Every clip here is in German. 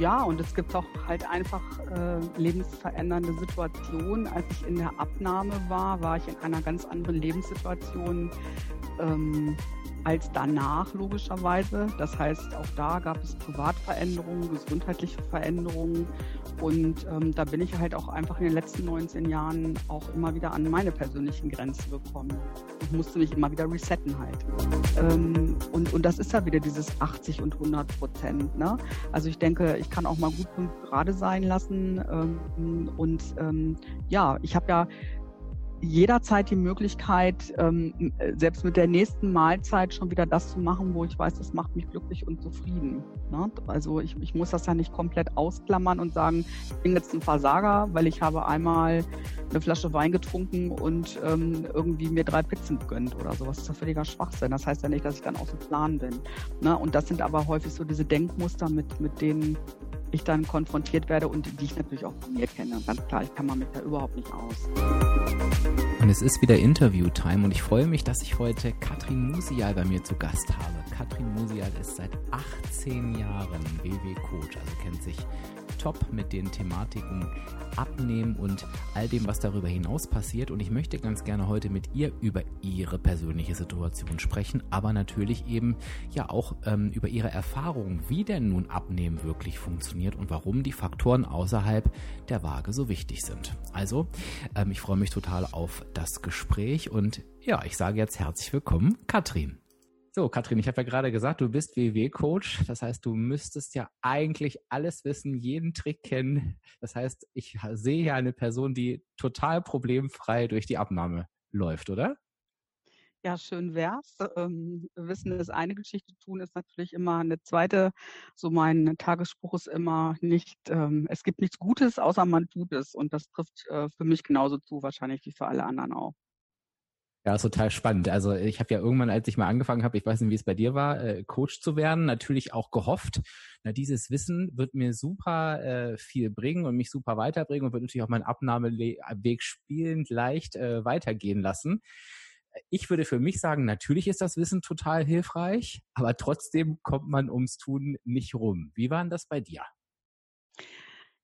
Ja, und es gibt auch halt einfach äh, lebensverändernde Situationen. Als ich in der Abnahme war, war ich in einer ganz anderen Lebenssituation. Ähm, als danach logischerweise. Das heißt, auch da gab es Privatveränderungen, gesundheitliche Veränderungen und ähm, da bin ich halt auch einfach in den letzten 19 Jahren auch immer wieder an meine persönlichen Grenzen gekommen und musste mich immer wieder resetten halt. Ähm, und, und das ist ja wieder dieses 80 und 100 Prozent. Ne? Also ich denke, ich kann auch mal gut gerade sein lassen ähm, und ähm, ja, ich habe ja jederzeit die Möglichkeit, ähm, selbst mit der nächsten Mahlzeit schon wieder das zu machen, wo ich weiß, das macht mich glücklich und zufrieden. Ne? Also ich, ich muss das ja nicht komplett ausklammern und sagen, ich bin jetzt ein Versager, weil ich habe einmal eine Flasche Wein getrunken und ähm, irgendwie mir drei Pizzen gönnt oder sowas. Das ist ja völliger Schwachsinn. Das heißt ja nicht, dass ich dann aus dem Plan bin. Ne? Und das sind aber häufig so diese Denkmuster, mit, mit denen ich dann konfrontiert werde und die ich natürlich auch von mir kenne. Ganz klar, ich kann man mich da überhaupt nicht aus. Und es ist wieder Interview-Time und ich freue mich, dass ich heute Katrin Musial bei mir zu Gast habe. Katrin Musial ist seit 18 Jahren WW-Coach, also kennt sich top mit den Thematiken Abnehmen und all dem, was darüber hinaus passiert. Und ich möchte ganz gerne heute mit ihr über ihre persönliche Situation sprechen, aber natürlich eben ja auch ähm, über ihre Erfahrungen, wie denn nun Abnehmen wirklich funktioniert und warum die Faktoren außerhalb der Waage so wichtig sind. Also, ähm, ich freue mich total auf das Gespräch und ja, ich sage jetzt herzlich willkommen, Katrin. So, Katrin, ich habe ja gerade gesagt, du bist WW-Coach. Das heißt, du müsstest ja eigentlich alles wissen, jeden Trick kennen. Das heißt, ich sehe ja eine Person, die total problemfrei durch die Abnahme läuft, oder? Ja, schön wär's. Ähm, Wissen ist eine Geschichte, tun ist natürlich immer eine zweite. So mein Tagesspruch ist immer nicht, ähm, es gibt nichts Gutes, außer man tut es. Und das trifft äh, für mich genauso zu, wahrscheinlich wie für alle anderen auch. Ja, ist total spannend. Also ich habe ja irgendwann, als ich mal angefangen habe, ich weiß nicht, wie es bei dir war, äh, Coach zu werden, natürlich auch gehofft, na, dieses Wissen wird mir super äh, viel bringen und mich super weiterbringen und wird natürlich auch meinen Abnahmeweg spielend leicht äh, weitergehen lassen. Ich würde für mich sagen, natürlich ist das Wissen total hilfreich, aber trotzdem kommt man ums Tun nicht rum. Wie war denn das bei dir?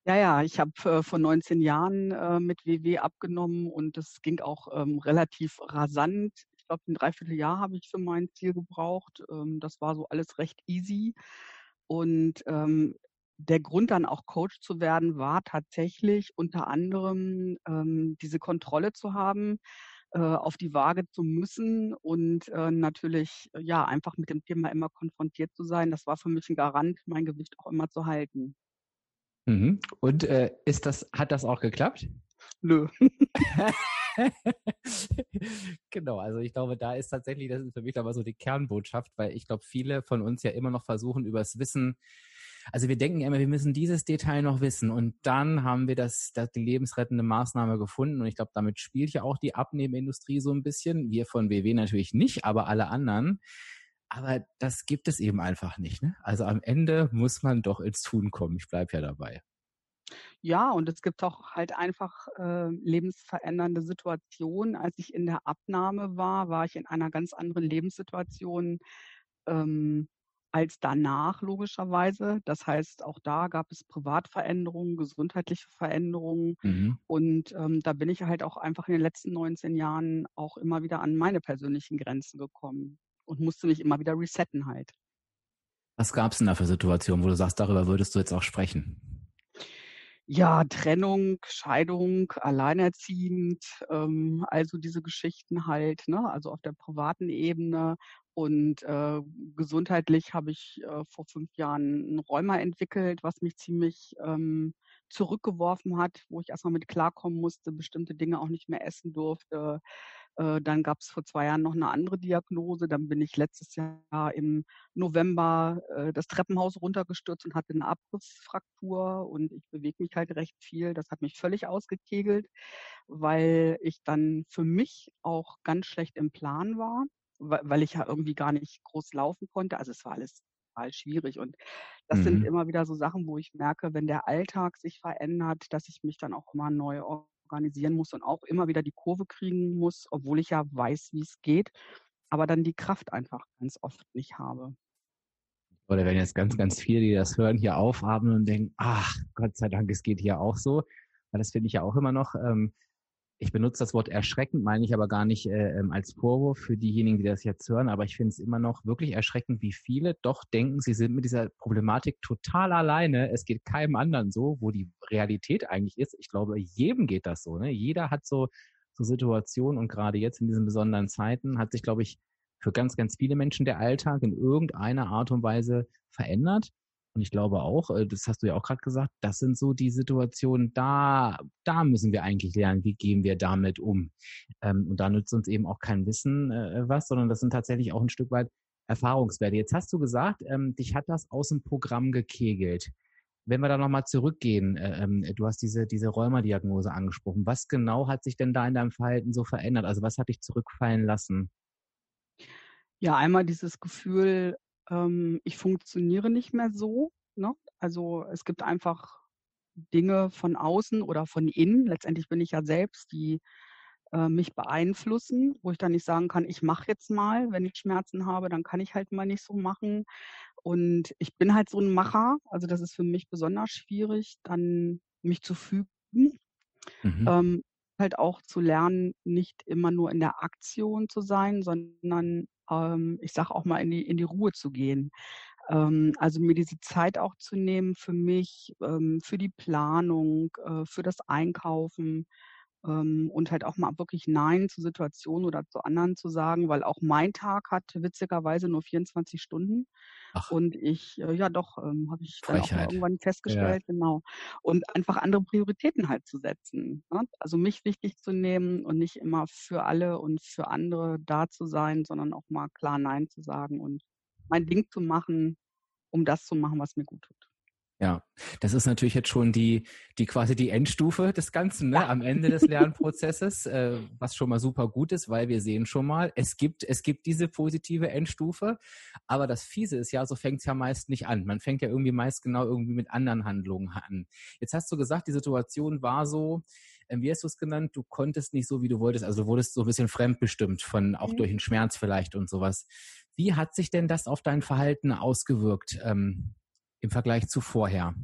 Ja, ja, ich habe äh, vor 19 Jahren äh, mit WW abgenommen und das ging auch ähm, relativ rasant. Ich glaube, ein Dreivierteljahr habe ich für mein Ziel gebraucht. Ähm, das war so alles recht easy. Und ähm, der Grund dann auch Coach zu werden, war tatsächlich unter anderem ähm, diese Kontrolle zu haben, äh, auf die Waage zu müssen und äh, natürlich ja einfach mit dem Thema immer konfrontiert zu sein. Das war für mich ein Garant, mein Gewicht auch immer zu halten. Mhm. Und äh, ist das, hat das auch geklappt? Nö. genau, also ich glaube, da ist tatsächlich, das ist für mich aber so die Kernbotschaft, weil ich glaube, viele von uns ja immer noch versuchen, übers Wissen, also wir denken immer, wir müssen dieses Detail noch wissen und dann haben wir das, das die lebensrettende Maßnahme gefunden und ich glaube, damit spielt ja auch die Abnehmindustrie so ein bisschen. Wir von WW natürlich nicht, aber alle anderen. Aber das gibt es eben einfach nicht. Ne? Also am Ende muss man doch ins Tun kommen. Ich bleibe ja dabei. Ja, und es gibt auch halt einfach äh, lebensverändernde Situationen. Als ich in der Abnahme war, war ich in einer ganz anderen Lebenssituation ähm, als danach logischerweise. Das heißt, auch da gab es Privatveränderungen, gesundheitliche Veränderungen. Mhm. Und ähm, da bin ich halt auch einfach in den letzten 19 Jahren auch immer wieder an meine persönlichen Grenzen gekommen und musste mich immer wieder resetten halt. Was gab es denn da für Situationen, wo du sagst, darüber würdest du jetzt auch sprechen? Ja, Trennung, Scheidung, alleinerziehend, ähm, also diese Geschichten halt, ne? also auf der privaten Ebene. Und äh, gesundheitlich habe ich äh, vor fünf Jahren ein Rheuma entwickelt, was mich ziemlich ähm, zurückgeworfen hat, wo ich erstmal mit klarkommen musste, bestimmte Dinge auch nicht mehr essen durfte, dann gab es vor zwei Jahren noch eine andere Diagnose. Dann bin ich letztes Jahr im November äh, das Treppenhaus runtergestürzt und hatte eine Abrissfraktur und ich bewege mich halt recht viel. Das hat mich völlig ausgekegelt, weil ich dann für mich auch ganz schlecht im Plan war, weil ich ja irgendwie gar nicht groß laufen konnte. Also es war alles total schwierig. Und das mhm. sind immer wieder so Sachen, wo ich merke, wenn der Alltag sich verändert, dass ich mich dann auch immer neu organisieren muss und auch immer wieder die Kurve kriegen muss, obwohl ich ja weiß, wie es geht, aber dann die Kraft einfach ganz oft nicht habe. Oder wenn jetzt ganz, ganz viele, die das hören, hier aufatmen und denken, ach, Gott sei Dank, es geht hier auch so. Das finde ich ja auch immer noch, ähm, ich benutze das Wort erschreckend, meine ich aber gar nicht äh, ähm, als Vorwurf für diejenigen, die das jetzt hören, aber ich finde es immer noch wirklich erschreckend, wie viele doch denken, sie sind mit dieser Problematik total alleine. Es geht keinem anderen so, wo die Realität eigentlich ist. Ich glaube, jedem geht das so. Ne? Jeder hat so, so Situationen und gerade jetzt in diesen besonderen Zeiten hat sich, glaube ich, für ganz, ganz viele Menschen der Alltag in irgendeiner Art und Weise verändert. Und ich glaube auch, äh, das hast du ja auch gerade gesagt, das sind so die Situationen, da, da müssen wir eigentlich lernen, wie gehen wir damit um. Ähm, und da nützt uns eben auch kein Wissen äh, was, sondern das sind tatsächlich auch ein Stück weit Erfahrungswerte. Jetzt hast du gesagt, ähm, dich hat das aus dem Programm gekegelt. Wenn wir da nochmal zurückgehen, äh, ähm, du hast diese, diese Rheumadiagnose angesprochen. Was genau hat sich denn da in deinem Verhalten so verändert? Also was hat dich zurückfallen lassen? Ja, einmal dieses Gefühl, ähm, ich funktioniere nicht mehr so. Ne? Also es gibt einfach Dinge von außen oder von innen. Letztendlich bin ich ja selbst, die äh, mich beeinflussen, wo ich dann nicht sagen kann, ich mache jetzt mal, wenn ich Schmerzen habe, dann kann ich halt mal nicht so machen. Und ich bin halt so ein Macher, also das ist für mich besonders schwierig, dann mich zu fügen. Mhm. Ähm, halt auch zu lernen, nicht immer nur in der Aktion zu sein, sondern ähm, ich sage auch mal in die, in die Ruhe zu gehen. Ähm, also mir diese Zeit auch zu nehmen für mich, ähm, für die Planung, äh, für das Einkaufen und halt auch mal wirklich Nein zu Situationen oder zu anderen zu sagen, weil auch mein Tag hat witzigerweise nur 24 Stunden. Ach. Und ich, äh, ja doch, ähm, habe ich dann auch irgendwann festgestellt, ja. genau. Und einfach andere Prioritäten halt zu setzen. Ne? Also mich wichtig zu nehmen und nicht immer für alle und für andere da zu sein, sondern auch mal klar Nein zu sagen und mein Ding zu machen, um das zu machen, was mir gut tut. Ja, das ist natürlich jetzt schon die, die quasi die Endstufe des Ganzen, ne? am Ende des Lernprozesses, äh, was schon mal super gut ist, weil wir sehen schon mal, es gibt, es gibt diese positive Endstufe, aber das Fiese ist ja, so fängt es ja meist nicht an. Man fängt ja irgendwie meist genau irgendwie mit anderen Handlungen an. Jetzt hast du gesagt, die Situation war so, äh, wie hast du es genannt, du konntest nicht so, wie du wolltest, also du wurdest so ein bisschen fremdbestimmt von, auch mhm. durch den Schmerz vielleicht und sowas. Wie hat sich denn das auf dein Verhalten ausgewirkt? Ähm, im Vergleich zu vorher?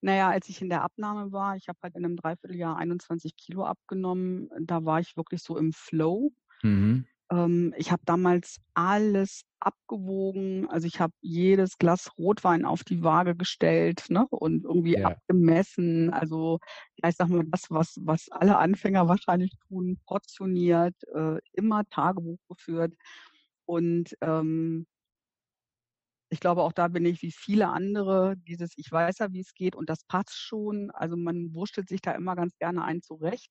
Naja, als ich in der Abnahme war, ich habe halt in einem Dreivierteljahr 21 Kilo abgenommen, da war ich wirklich so im Flow. Mhm. Ähm, ich habe damals alles abgewogen, also ich habe jedes Glas Rotwein auf die Waage gestellt ne, und irgendwie ja. abgemessen. Also ich sag mal, das, was, was alle Anfänger wahrscheinlich tun, portioniert, äh, immer Tagebuch geführt. Und ähm, ich glaube, auch da bin ich wie viele andere, dieses, ich weiß ja, wie es geht und das passt schon. Also man wurstelt sich da immer ganz gerne ein zurecht.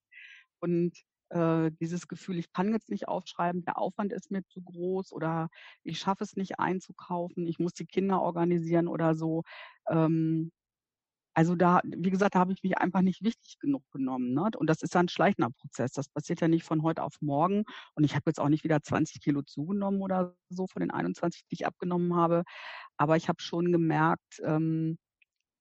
Und äh, dieses Gefühl, ich kann jetzt nicht aufschreiben, der Aufwand ist mir zu groß oder ich schaffe es nicht einzukaufen, ich muss die Kinder organisieren oder so. Ähm, also da, wie gesagt, da habe ich mich einfach nicht wichtig genug genommen. Ne? Und das ist ja ein schleichender Prozess. Das passiert ja nicht von heute auf morgen. Und ich habe jetzt auch nicht wieder 20 Kilo zugenommen oder so von den 21, die ich abgenommen habe. Aber ich habe schon gemerkt, ähm,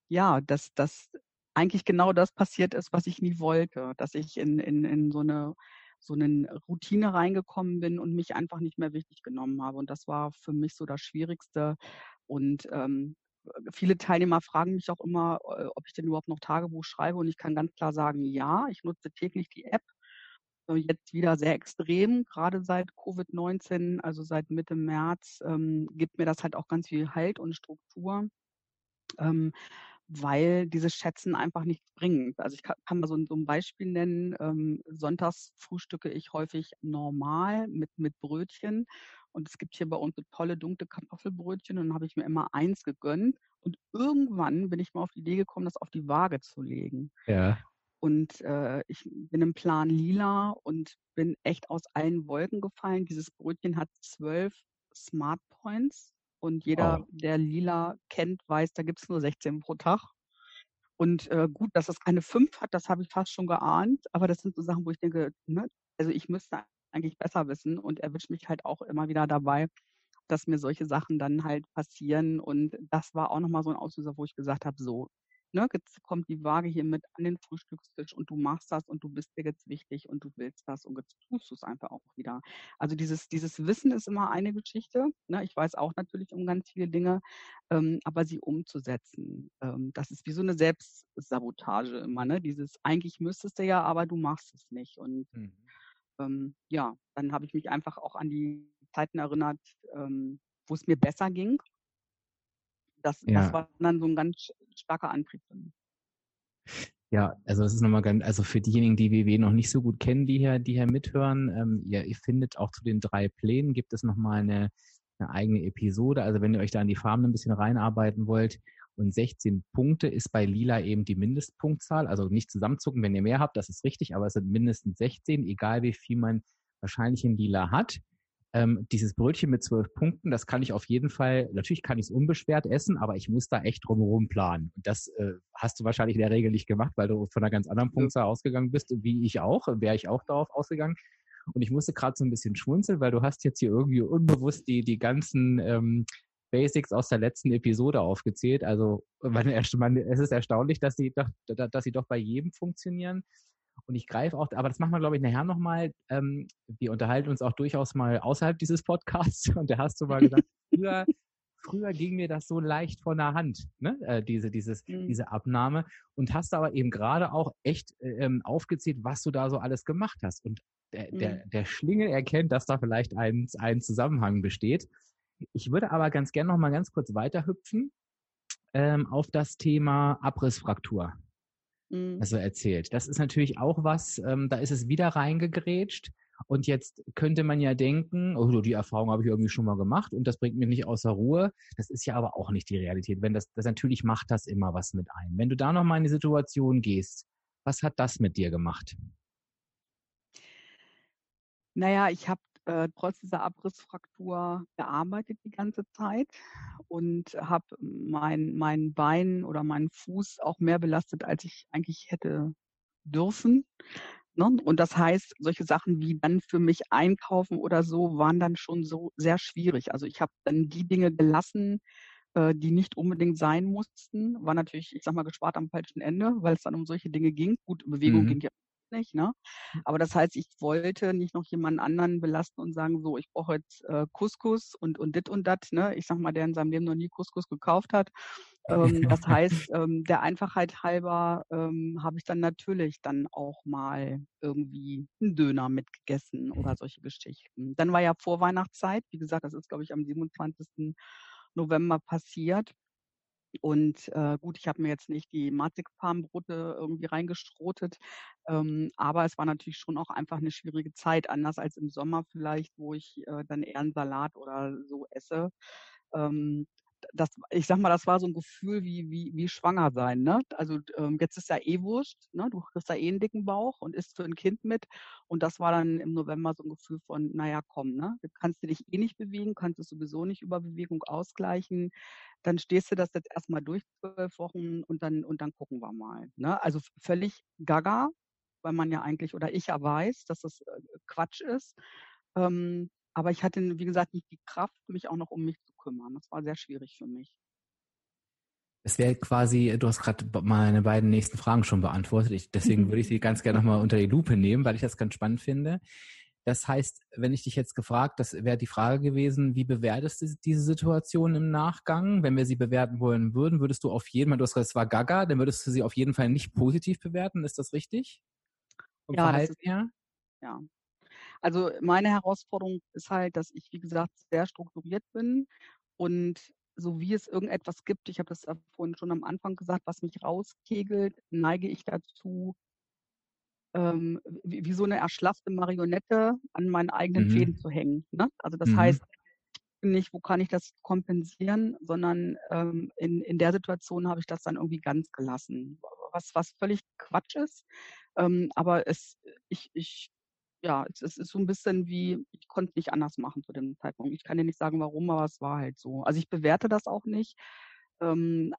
ja, dass das eigentlich genau das passiert ist, was ich nie wollte. Dass ich in, in, in so eine so eine Routine reingekommen bin und mich einfach nicht mehr wichtig genommen habe. Und das war für mich so das Schwierigste. Und ähm, viele Teilnehmer fragen mich auch immer, äh, ob ich denn überhaupt noch Tagebuch schreibe. Und ich kann ganz klar sagen, ja, ich nutze täglich die App. Äh, jetzt wieder sehr extrem, gerade seit Covid-19, also seit Mitte März, ähm, gibt mir das halt auch ganz viel Halt und Struktur. Ähm, weil diese Schätzen einfach nichts bringen. Also ich kann, kann mal so, so, ein Beispiel nennen. Ähm, sonntags frühstücke ich häufig normal mit, mit Brötchen und es gibt hier bei uns so tolle dunkle Kartoffelbrötchen und dann habe ich mir immer eins gegönnt. Und irgendwann bin ich mal auf die Idee gekommen, das auf die Waage zu legen. Ja. und äh, ich bin im Plan lila und bin echt aus allen Wolken gefallen. Dieses Brötchen hat zwölf Smart Points und jeder, oh. der lila kennt, weiß, da gibt es nur 16 pro Tag. Und äh, gut, dass es keine fünf hat, das habe ich fast schon geahnt. Aber das sind so Sachen, wo ich denke, ne, also ich müsste eigentlich besser wissen und erwische mich halt auch immer wieder dabei, dass mir solche Sachen dann halt passieren. Und das war auch nochmal so ein Auslöser, wo ich gesagt habe, so, ne, jetzt kommt die Waage hier mit an den Frühstückstisch und du machst das und du bist dir jetzt wichtig und du willst das und jetzt tust du es einfach auch wieder. Also dieses, dieses Wissen ist immer eine Geschichte. Ne? Ich weiß auch natürlich um ganz viele Dinge, ähm, aber sie umzusetzen, ähm, das ist wie so eine Selbstsabotage immer. Ne? Dieses eigentlich müsstest du ja, aber du machst es nicht. Und mhm. Ähm, ja, dann habe ich mich einfach auch an die Zeiten erinnert, ähm, wo es mir besser ging das, ja. das war dann so ein ganz starker Antrieb für mich. Ja, also das ist nochmal ganz, also für diejenigen, die WW noch nicht so gut kennen, die hier, die hier mithören, ähm, ihr, ihr findet auch zu den drei Plänen, gibt es nochmal eine, eine eigene Episode. Also wenn ihr euch da in die Farben ein bisschen reinarbeiten wollt, und 16 Punkte ist bei Lila eben die Mindestpunktzahl. Also nicht zusammenzucken, wenn ihr mehr habt, das ist richtig, aber es sind mindestens 16, egal wie viel man wahrscheinlich in Lila hat ähm, dieses Brötchen mit zwölf Punkten, das kann ich auf jeden Fall, natürlich kann ich es unbeschwert essen, aber ich muss da echt drumherum planen. Und das äh, hast du wahrscheinlich in der Regel nicht gemacht, weil du von einer ganz anderen Punktzahl ja. ausgegangen bist, wie ich auch, wäre ich auch darauf ausgegangen. Und ich musste gerade so ein bisschen schmunzeln, weil du hast jetzt hier irgendwie unbewusst die, die ganzen ähm, Basics aus der letzten Episode aufgezählt. Also man, man, es ist erstaunlich, dass sie doch, dass sie doch bei jedem funktionieren. Und ich greife auch, aber das machen wir, glaube ich, nachher nochmal. Ähm, wir unterhalten uns auch durchaus mal außerhalb dieses Podcasts. Und da hast du mal gesagt, früher, früher ging mir das so leicht von der Hand, ne? Äh, diese, dieses, mhm. diese Abnahme. Und hast aber eben gerade auch echt ähm, aufgezählt, was du da so alles gemacht hast. Und der, mhm. der, der Schlingel erkennt, dass da vielleicht ein, ein Zusammenhang besteht. Ich würde aber ganz gerne noch mal ganz kurz weiterhüpfen ähm, auf das Thema Abrissfraktur mhm. also erzählt. Das ist natürlich auch was, ähm, da ist es wieder reingegrätscht. Und jetzt könnte man ja denken, oh, die Erfahrung habe ich irgendwie schon mal gemacht und das bringt mich nicht außer Ruhe. Das ist ja aber auch nicht die Realität. Wenn das, das natürlich macht das immer was mit ein. Wenn du da nochmal in die Situation gehst, was hat das mit dir gemacht? Naja, ich habe äh, trotz dieser Abrissfraktur gearbeitet die ganze Zeit und habe mein, mein Bein oder meinen Fuß auch mehr belastet, als ich eigentlich hätte dürfen. Ne? Und das heißt, solche Sachen wie dann für mich einkaufen oder so waren dann schon so sehr schwierig. Also ich habe dann die Dinge gelassen, äh, die nicht unbedingt sein mussten. War natürlich, ich sag mal, gespart am falschen Ende, weil es dann um solche Dinge ging. Gut, Bewegung mhm. ging ja nicht. Ne? Hm. Aber das heißt, ich wollte nicht noch jemanden anderen belasten und sagen, so, ich brauche jetzt äh, Couscous und, und dit und dat. Ne? Ich sag mal, der in seinem Leben noch nie Couscous gekauft hat. Ähm, das heißt, ähm, der Einfachheit halber ähm, habe ich dann natürlich dann auch mal irgendwie einen Döner mitgegessen oder solche Geschichten. Dann war ja Vorweihnachtszeit. Wie gesagt, das ist, glaube ich, am 27. November passiert. Und äh, gut, ich habe mir jetzt nicht die Marzipanbrote irgendwie reingestrotet, ähm, aber es war natürlich schon auch einfach eine schwierige Zeit, anders als im Sommer vielleicht, wo ich äh, dann eher einen Salat oder so esse. Ähm, das, ich sag mal, das war so ein Gefühl wie, wie, wie schwanger sein. Ne? Also ähm, jetzt ist ja eh wurscht, ne? du kriegst ja eh einen dicken Bauch und isst für ein Kind mit. Und das war dann im November so ein Gefühl von, naja, komm, ne? du kannst du dich eh nicht bewegen, kannst es sowieso nicht über Bewegung ausgleichen. Dann stehst du das jetzt erstmal durch zwölf Wochen und dann, und dann gucken wir mal. Ne? Also völlig gaga, weil man ja eigentlich, oder ich ja weiß, dass das äh, Quatsch ist. Ähm, aber ich hatte, wie gesagt, nicht die Kraft, mich auch noch um mich zu kümmern. Das war sehr schwierig für mich. Es wäre quasi, du hast gerade meine beiden nächsten Fragen schon beantwortet. Ich, deswegen würde ich sie ganz gerne nochmal unter die Lupe nehmen, weil ich das ganz spannend finde. Das heißt, wenn ich dich jetzt gefragt, das wäre die Frage gewesen, wie bewertest du diese Situation im Nachgang? Wenn wir sie bewerten wollen würden, würdest du auf jeden Fall, du hast gesagt, es war Gaga, dann würdest du sie auf jeden Fall nicht positiv bewerten. Ist das richtig? Vom ja, Verhalten ist, her? Ja, also meine Herausforderung ist halt, dass ich, wie gesagt, sehr strukturiert bin und so wie es irgendetwas gibt, ich habe das vorhin schon am Anfang gesagt, was mich rauskegelt, neige ich dazu, ähm, wie, wie, so eine erschlaffte Marionette an meinen eigenen mhm. Fäden zu hängen. Ne? Also das mhm. heißt, nicht, wo kann ich das kompensieren, sondern ähm, in, in der Situation habe ich das dann irgendwie ganz gelassen. Was, was völlig Quatsch ist. Ähm, aber es, ich, ich, ja, es, ist so ein bisschen wie, ich konnte nicht anders machen zu dem Zeitpunkt. Ich kann dir nicht sagen, warum, aber es war halt so. Also ich bewerte das auch nicht. Ähm,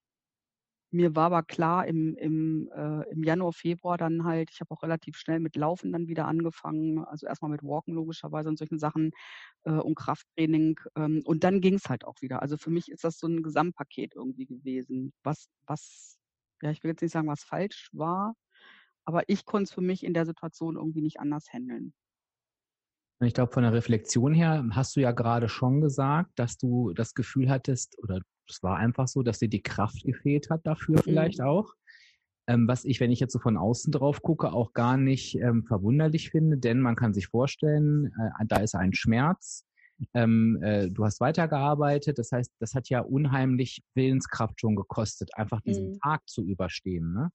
mir war aber klar im, im, äh, im Januar, Februar dann halt, ich habe auch relativ schnell mit Laufen dann wieder angefangen, also erstmal mit Walken logischerweise und solchen Sachen äh, und Krafttraining. Ähm, und dann ging es halt auch wieder. Also für mich ist das so ein Gesamtpaket irgendwie gewesen, was, was, ja, ich will jetzt nicht sagen, was falsch war, aber ich konnte es für mich in der Situation irgendwie nicht anders handeln. Ich glaube, von der Reflexion her hast du ja gerade schon gesagt, dass du das Gefühl hattest, oder es war einfach so, dass dir die Kraft gefehlt hat dafür vielleicht mhm. auch. Ähm, was ich, wenn ich jetzt so von außen drauf gucke, auch gar nicht ähm, verwunderlich finde, denn man kann sich vorstellen, äh, da ist ein Schmerz. Ähm, äh, du hast weitergearbeitet, das heißt, das hat ja unheimlich Willenskraft schon gekostet, einfach diesen mhm. Tag zu überstehen. Ne?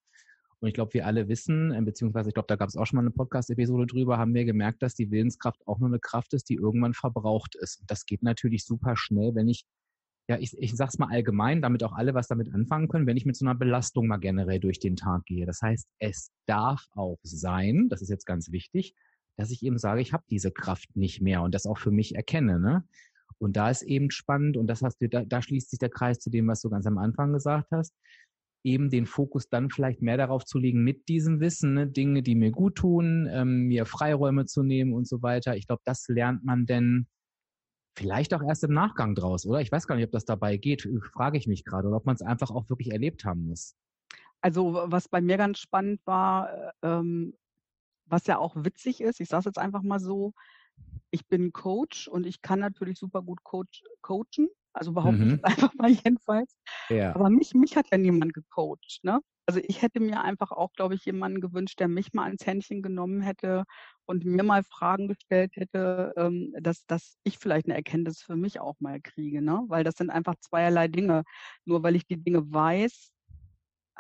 Und ich glaube, wir alle wissen, äh, beziehungsweise ich glaube, da gab es auch schon mal eine Podcast-Episode drüber, haben wir gemerkt, dass die Willenskraft auch nur eine Kraft ist, die irgendwann verbraucht ist. Und das geht natürlich super schnell, wenn ich, ja, ich, ich sag's mal allgemein, damit auch alle was damit anfangen können, wenn ich mit so einer Belastung mal generell durch den Tag gehe. Das heißt, es darf auch sein, das ist jetzt ganz wichtig, dass ich eben sage, ich habe diese Kraft nicht mehr und das auch für mich erkenne. Ne? Und da ist eben spannend, und das hast du, da, da schließt sich der Kreis zu dem, was du ganz am Anfang gesagt hast eben den Fokus dann vielleicht mehr darauf zu legen, mit diesem Wissen, ne, Dinge, die mir gut tun, ähm, mir Freiräume zu nehmen und so weiter. Ich glaube, das lernt man denn vielleicht auch erst im Nachgang draus, oder? Ich weiß gar nicht, ob das dabei geht, frage ich mich gerade, oder ob man es einfach auch wirklich erlebt haben muss. Also was bei mir ganz spannend war, äh, ähm, was ja auch witzig ist, ich sage es jetzt einfach mal so, ich bin Coach und ich kann natürlich super gut Coach, coachen. Also behaupte mhm. ich einfach mal jedenfalls. Ja. Aber mich, mich hat ja niemand gecoacht. Ne? Also ich hätte mir einfach auch, glaube ich, jemanden gewünscht, der mich mal ans Händchen genommen hätte und mir mal Fragen gestellt hätte, ähm, dass, dass ich vielleicht eine Erkenntnis für mich auch mal kriege. Ne? Weil das sind einfach zweierlei Dinge. Nur weil ich die Dinge weiß,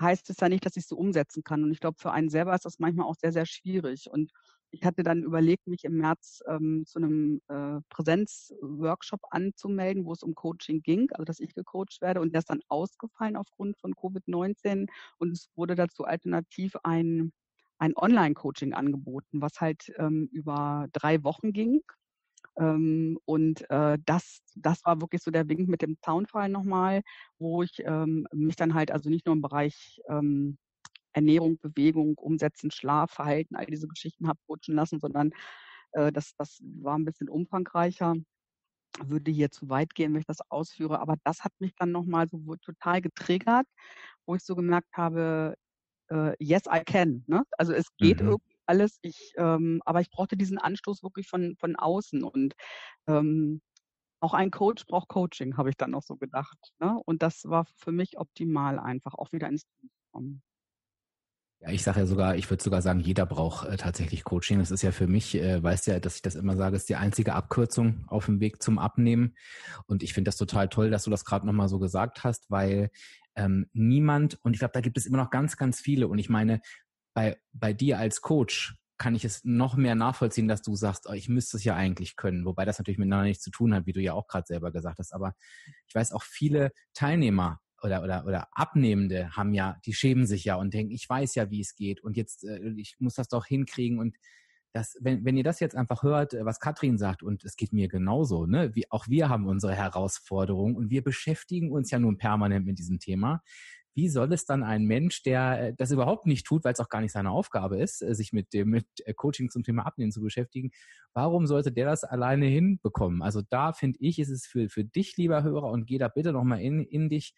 heißt es ja nicht, dass ich sie umsetzen kann. Und ich glaube, für einen selber ist das manchmal auch sehr, sehr schwierig. Und ich hatte dann überlegt, mich im März ähm, zu einem äh, Präsenzworkshop anzumelden, wo es um Coaching ging, also dass ich gecoacht werde. Und der ist dann ausgefallen aufgrund von Covid-19. Und es wurde dazu alternativ ein, ein Online-Coaching angeboten, was halt ähm, über drei Wochen ging. Ähm, und äh, das, das war wirklich so der Wink mit dem Zaunfall nochmal, wo ich ähm, mich dann halt also nicht nur im Bereich ähm, Ernährung, Bewegung, Umsetzen, Schlaf, Verhalten, all diese Geschichten habe coachen lassen, sondern äh, das, das war ein bisschen umfangreicher. Würde hier zu weit gehen, wenn ich das ausführe. Aber das hat mich dann nochmal so total getriggert, wo ich so gemerkt habe, äh, yes, I can. Ne? Also es geht mhm. irgendwie alles. Ich, ähm, aber ich brauchte diesen Anstoß wirklich von, von außen. Und ähm, auch ein Coach braucht Coaching, habe ich dann noch so gedacht. Ne? Und das war für mich optimal einfach, auch wieder ins Team kommen. Ja, ich sage ja sogar, ich würde sogar sagen, jeder braucht äh, tatsächlich Coaching. Das ist ja für mich, äh, weißt ja, dass ich das immer sage, ist die einzige Abkürzung auf dem Weg zum Abnehmen. Und ich finde das total toll, dass du das gerade nochmal so gesagt hast, weil ähm, niemand, und ich glaube, da gibt es immer noch ganz, ganz viele. Und ich meine, bei, bei dir als Coach kann ich es noch mehr nachvollziehen, dass du sagst, oh, ich müsste es ja eigentlich können, wobei das natürlich miteinander nichts zu tun hat, wie du ja auch gerade selber gesagt hast. Aber ich weiß auch viele Teilnehmer oder, oder, oder Abnehmende haben ja, die schämen sich ja und denken, ich weiß ja, wie es geht und jetzt, äh, ich muss das doch hinkriegen und das, wenn, wenn ihr das jetzt einfach hört, was Katrin sagt, und es geht mir genauso, ne, wie auch wir haben unsere Herausforderungen und wir beschäftigen uns ja nun permanent mit diesem Thema. Wie soll es dann ein Mensch, der äh, das überhaupt nicht tut, weil es auch gar nicht seine Aufgabe ist, äh, sich mit dem mit Coaching zum Thema Abnehmen zu beschäftigen, warum sollte der das alleine hinbekommen? Also da finde ich, ist es für, für dich, lieber Hörer, und geh da bitte nochmal in, in dich,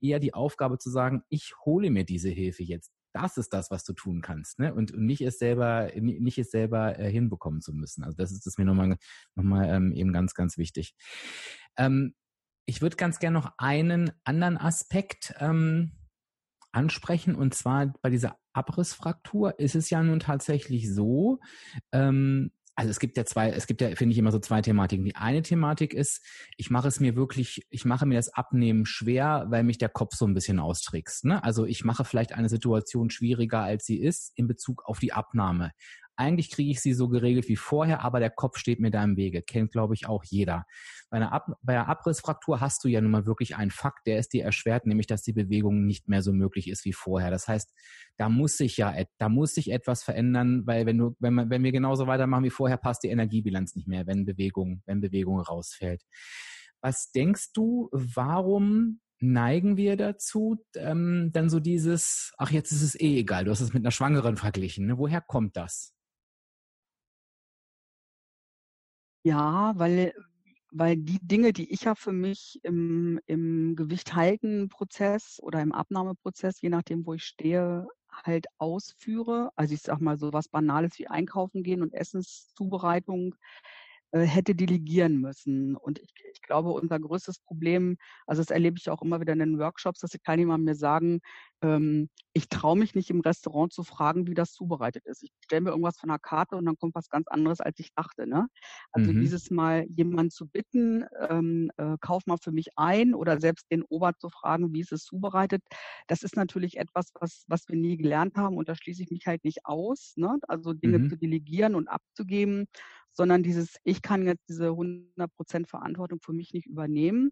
eher die Aufgabe zu sagen, ich hole mir diese Hilfe jetzt. Das ist das, was du tun kannst, ne? Und, und nicht es selber, nicht es selber äh, hinbekommen zu müssen. Also das ist das mir nochmal, nochmal ähm, eben ganz, ganz wichtig. Ähm, ich würde ganz gerne noch einen anderen Aspekt ähm, ansprechen und zwar bei dieser Abrissfraktur ist es ja nun tatsächlich so, ähm, also es gibt ja zwei, es gibt ja, finde ich, immer so zwei Thematiken. Die eine Thematik ist, ich mache es mir wirklich, ich mache mir das Abnehmen schwer, weil mich der Kopf so ein bisschen austrickst. Ne? Also ich mache vielleicht eine Situation schwieriger, als sie ist, in Bezug auf die Abnahme. Eigentlich kriege ich sie so geregelt wie vorher, aber der Kopf steht mir da im Wege. Kennt, glaube ich, auch jeder. Bei einer, Ab bei einer Abrissfraktur hast du ja nun mal wirklich einen Fakt, der ist dir erschwert, nämlich dass die Bewegung nicht mehr so möglich ist wie vorher. Das heißt, da muss sich ja, da muss sich etwas verändern, weil wenn du, wenn man, wenn wir genauso weitermachen wie vorher, passt die Energiebilanz nicht mehr, wenn Bewegung, wenn Bewegung rausfällt. Was denkst du, warum neigen wir dazu, ähm, dann so dieses, ach, jetzt ist es eh egal, du hast es mit einer Schwangeren verglichen. Ne? Woher kommt das? Ja, weil, weil die Dinge, die ich ja für mich im, im Gewicht halten Prozess oder im Abnahmeprozess, je nachdem, wo ich stehe, halt ausführe. Also ich sag mal so was Banales wie Einkaufen gehen und Essenszubereitung, hätte delegieren müssen. Und ich, ich glaube, unser größtes Problem, also das erlebe ich auch immer wieder in den Workshops, dass die Teilnehmer mir sagen, ähm, ich traue mich nicht im Restaurant zu fragen, wie das zubereitet ist. Ich stelle mir irgendwas von der Karte und dann kommt was ganz anderes, als ich dachte. Ne? Also mhm. dieses Mal jemanden zu bitten, ähm, äh, kauf mal für mich ein oder selbst den Ober zu fragen, wie ist es zubereitet, das ist natürlich etwas, was, was wir nie gelernt haben und da schließe ich mich halt nicht aus. Ne? Also Dinge mhm. zu delegieren und abzugeben, sondern dieses, ich kann jetzt diese 100% Verantwortung für mich nicht übernehmen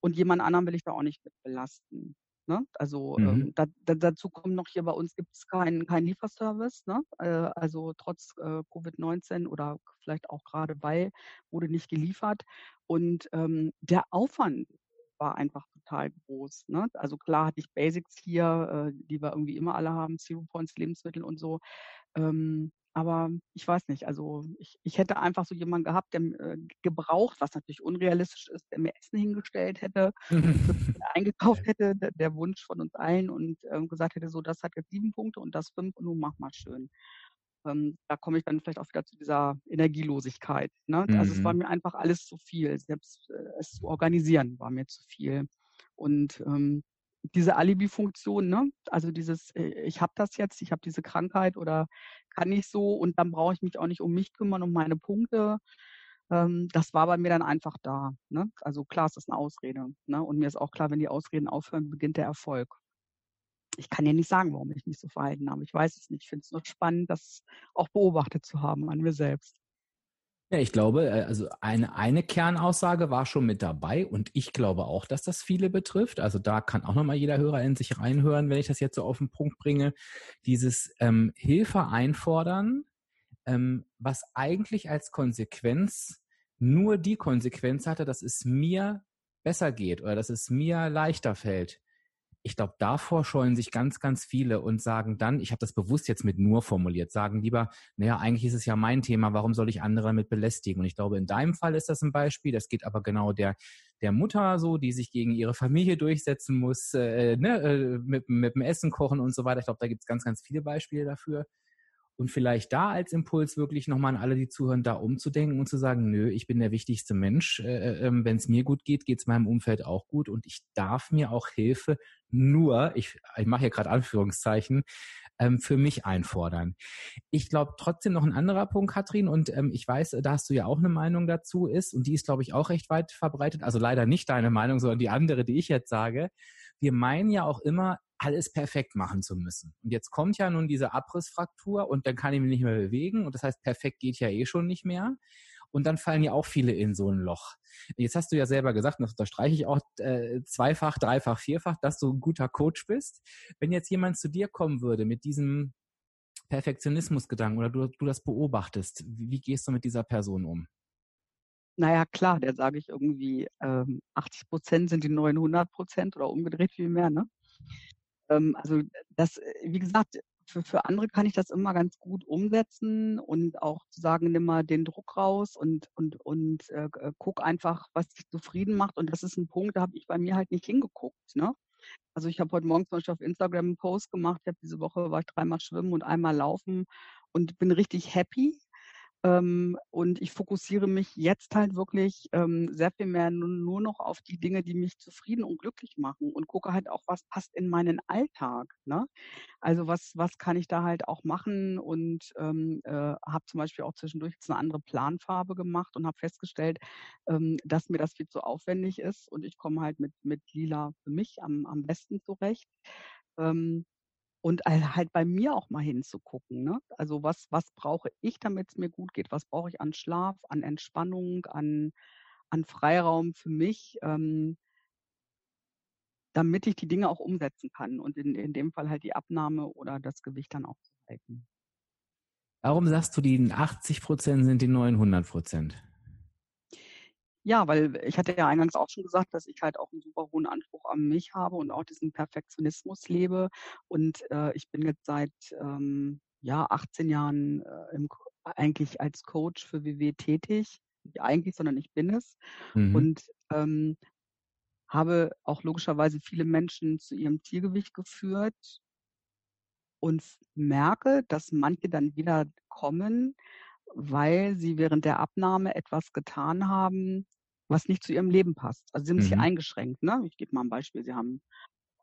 und jemand anderen will ich da auch nicht mit belasten. Ne? Also mhm. ähm, da, da, dazu kommt noch hier bei uns gibt es keinen kein Lieferservice. Ne? Äh, also trotz äh, Covid-19 oder vielleicht auch gerade weil wurde nicht geliefert. Und ähm, der Aufwand war einfach total groß. Ne? Also klar hatte ich Basics hier, äh, die wir irgendwie immer alle haben, Zero Points, Lebensmittel und so. Ähm, aber ich weiß nicht, also ich, ich hätte einfach so jemanden gehabt, der äh, gebraucht, was natürlich unrealistisch ist, der mir Essen hingestellt hätte, eingekauft hätte, der, der, Wunsch von uns allen und ähm, gesagt hätte, so, das hat jetzt sieben Punkte und das fünf und nun mach mal schön. Ähm, da komme ich dann vielleicht auch wieder zu dieser Energielosigkeit. Ne? Mhm. Also es war mhm. mir einfach alles zu viel. Selbst äh, es zu organisieren war mir zu viel. Und ähm, diese Alibi-Funktion, ne? also dieses, äh, ich habe das jetzt, ich habe diese Krankheit oder kann ich so und dann brauche ich mich auch nicht um mich kümmern, um meine Punkte. Ähm, das war bei mir dann einfach da. Ne? Also klar, es ist eine Ausrede. Ne? Und mir ist auch klar, wenn die Ausreden aufhören, beginnt der Erfolg. Ich kann ja nicht sagen, warum ich mich so verhalten habe. Ich weiß es nicht. Ich finde es nur spannend, das auch beobachtet zu haben an mir selbst. Ja, ich glaube, äh, also eine, eine Kernaussage war schon mit dabei und ich glaube auch, dass das viele betrifft. Also da kann auch nochmal jeder Hörer in sich reinhören, wenn ich das jetzt so auf den Punkt bringe. Dieses ähm, Hilfe einfordern, ähm, was eigentlich als Konsequenz nur die Konsequenz hatte, dass es mir besser geht oder dass es mir leichter fällt ich glaube, davor scheuen sich ganz, ganz viele und sagen dann, ich habe das bewusst jetzt mit nur formuliert, sagen lieber, naja, eigentlich ist es ja mein Thema, warum soll ich andere damit belästigen? Und ich glaube, in deinem Fall ist das ein Beispiel, das geht aber genau der, der Mutter so, die sich gegen ihre Familie durchsetzen muss, äh, ne, äh, mit, mit dem Essen kochen und so weiter. Ich glaube, da gibt es ganz, ganz viele Beispiele dafür. Und vielleicht da als Impuls wirklich nochmal an alle, die zuhören, da umzudenken und zu sagen, nö, ich bin der wichtigste Mensch. Äh, äh, ähm, Wenn es mir gut geht, geht es meinem Umfeld auch gut. Und ich darf mir auch Hilfe nur, ich, ich mache hier gerade Anführungszeichen, ähm, für mich einfordern. Ich glaube trotzdem noch ein anderer Punkt, Katrin, und ähm, ich weiß, da hast du ja auch eine Meinung dazu, ist, und die ist, glaube ich, auch recht weit verbreitet, also leider nicht deine Meinung, sondern die andere, die ich jetzt sage. Wir meinen ja auch immer, alles perfekt machen zu müssen. Und jetzt kommt ja nun diese Abrissfraktur und dann kann ich mich nicht mehr bewegen und das heißt, perfekt geht ja eh schon nicht mehr. Und dann fallen ja auch viele in so ein Loch. Jetzt hast du ja selber gesagt, und das unterstreiche ich auch äh, zweifach, dreifach, vierfach, dass du ein guter Coach bist. Wenn jetzt jemand zu dir kommen würde mit diesem Perfektionismusgedanken oder du, du das beobachtest, wie, wie gehst du mit dieser Person um? Naja, klar, der sage ich irgendwie, ähm, 80 Prozent sind die neuen 100 Prozent oder umgedreht viel mehr, ne? Ähm, also das, äh, wie gesagt, für, für andere kann ich das immer ganz gut umsetzen und auch zu sagen, nimm mal den Druck raus und, und, und äh, äh, guck einfach, was dich zufrieden macht. Und das ist ein Punkt, da habe ich bei mir halt nicht hingeguckt. Ne? Also ich habe heute Morgen zum Beispiel auf Instagram einen Post gemacht. Ich habe diese Woche war ich dreimal schwimmen und einmal laufen und bin richtig happy. Ähm, und ich fokussiere mich jetzt halt wirklich ähm, sehr viel mehr nur, noch auf die Dinge, die mich zufrieden und glücklich machen und gucke halt auch, was passt in meinen Alltag. Ne? Also was, was kann ich da halt auch machen und ähm, äh, habe zum Beispiel auch zwischendurch jetzt eine andere Planfarbe gemacht und habe festgestellt, ähm, dass mir das viel zu aufwendig ist und ich komme halt mit, mit Lila für mich am, am besten zurecht. Ähm, und halt bei mir auch mal hinzugucken. Ne? Also was, was brauche ich, damit es mir gut geht? Was brauche ich an Schlaf, an Entspannung, an, an Freiraum für mich, ähm, damit ich die Dinge auch umsetzen kann und in, in dem Fall halt die Abnahme oder das Gewicht dann auch zu halten. Warum sagst du, die 80 Prozent sind die neuen 100 Prozent? Ja, weil ich hatte ja eingangs auch schon gesagt, dass ich halt auch einen super hohen Anspruch an mich habe und auch diesen Perfektionismus lebe. Und äh, ich bin jetzt seit ähm, ja 18 Jahren äh, im, eigentlich als Coach für WW tätig. Nicht eigentlich, sondern ich bin es. Mhm. Und ähm, habe auch logischerweise viele Menschen zu ihrem Zielgewicht geführt und merke, dass manche dann wieder kommen, weil sie während der Abnahme etwas getan haben, was nicht zu ihrem Leben passt. Also sie haben mhm. sich eingeschränkt. Ne? Ich gebe mal ein Beispiel. Sie haben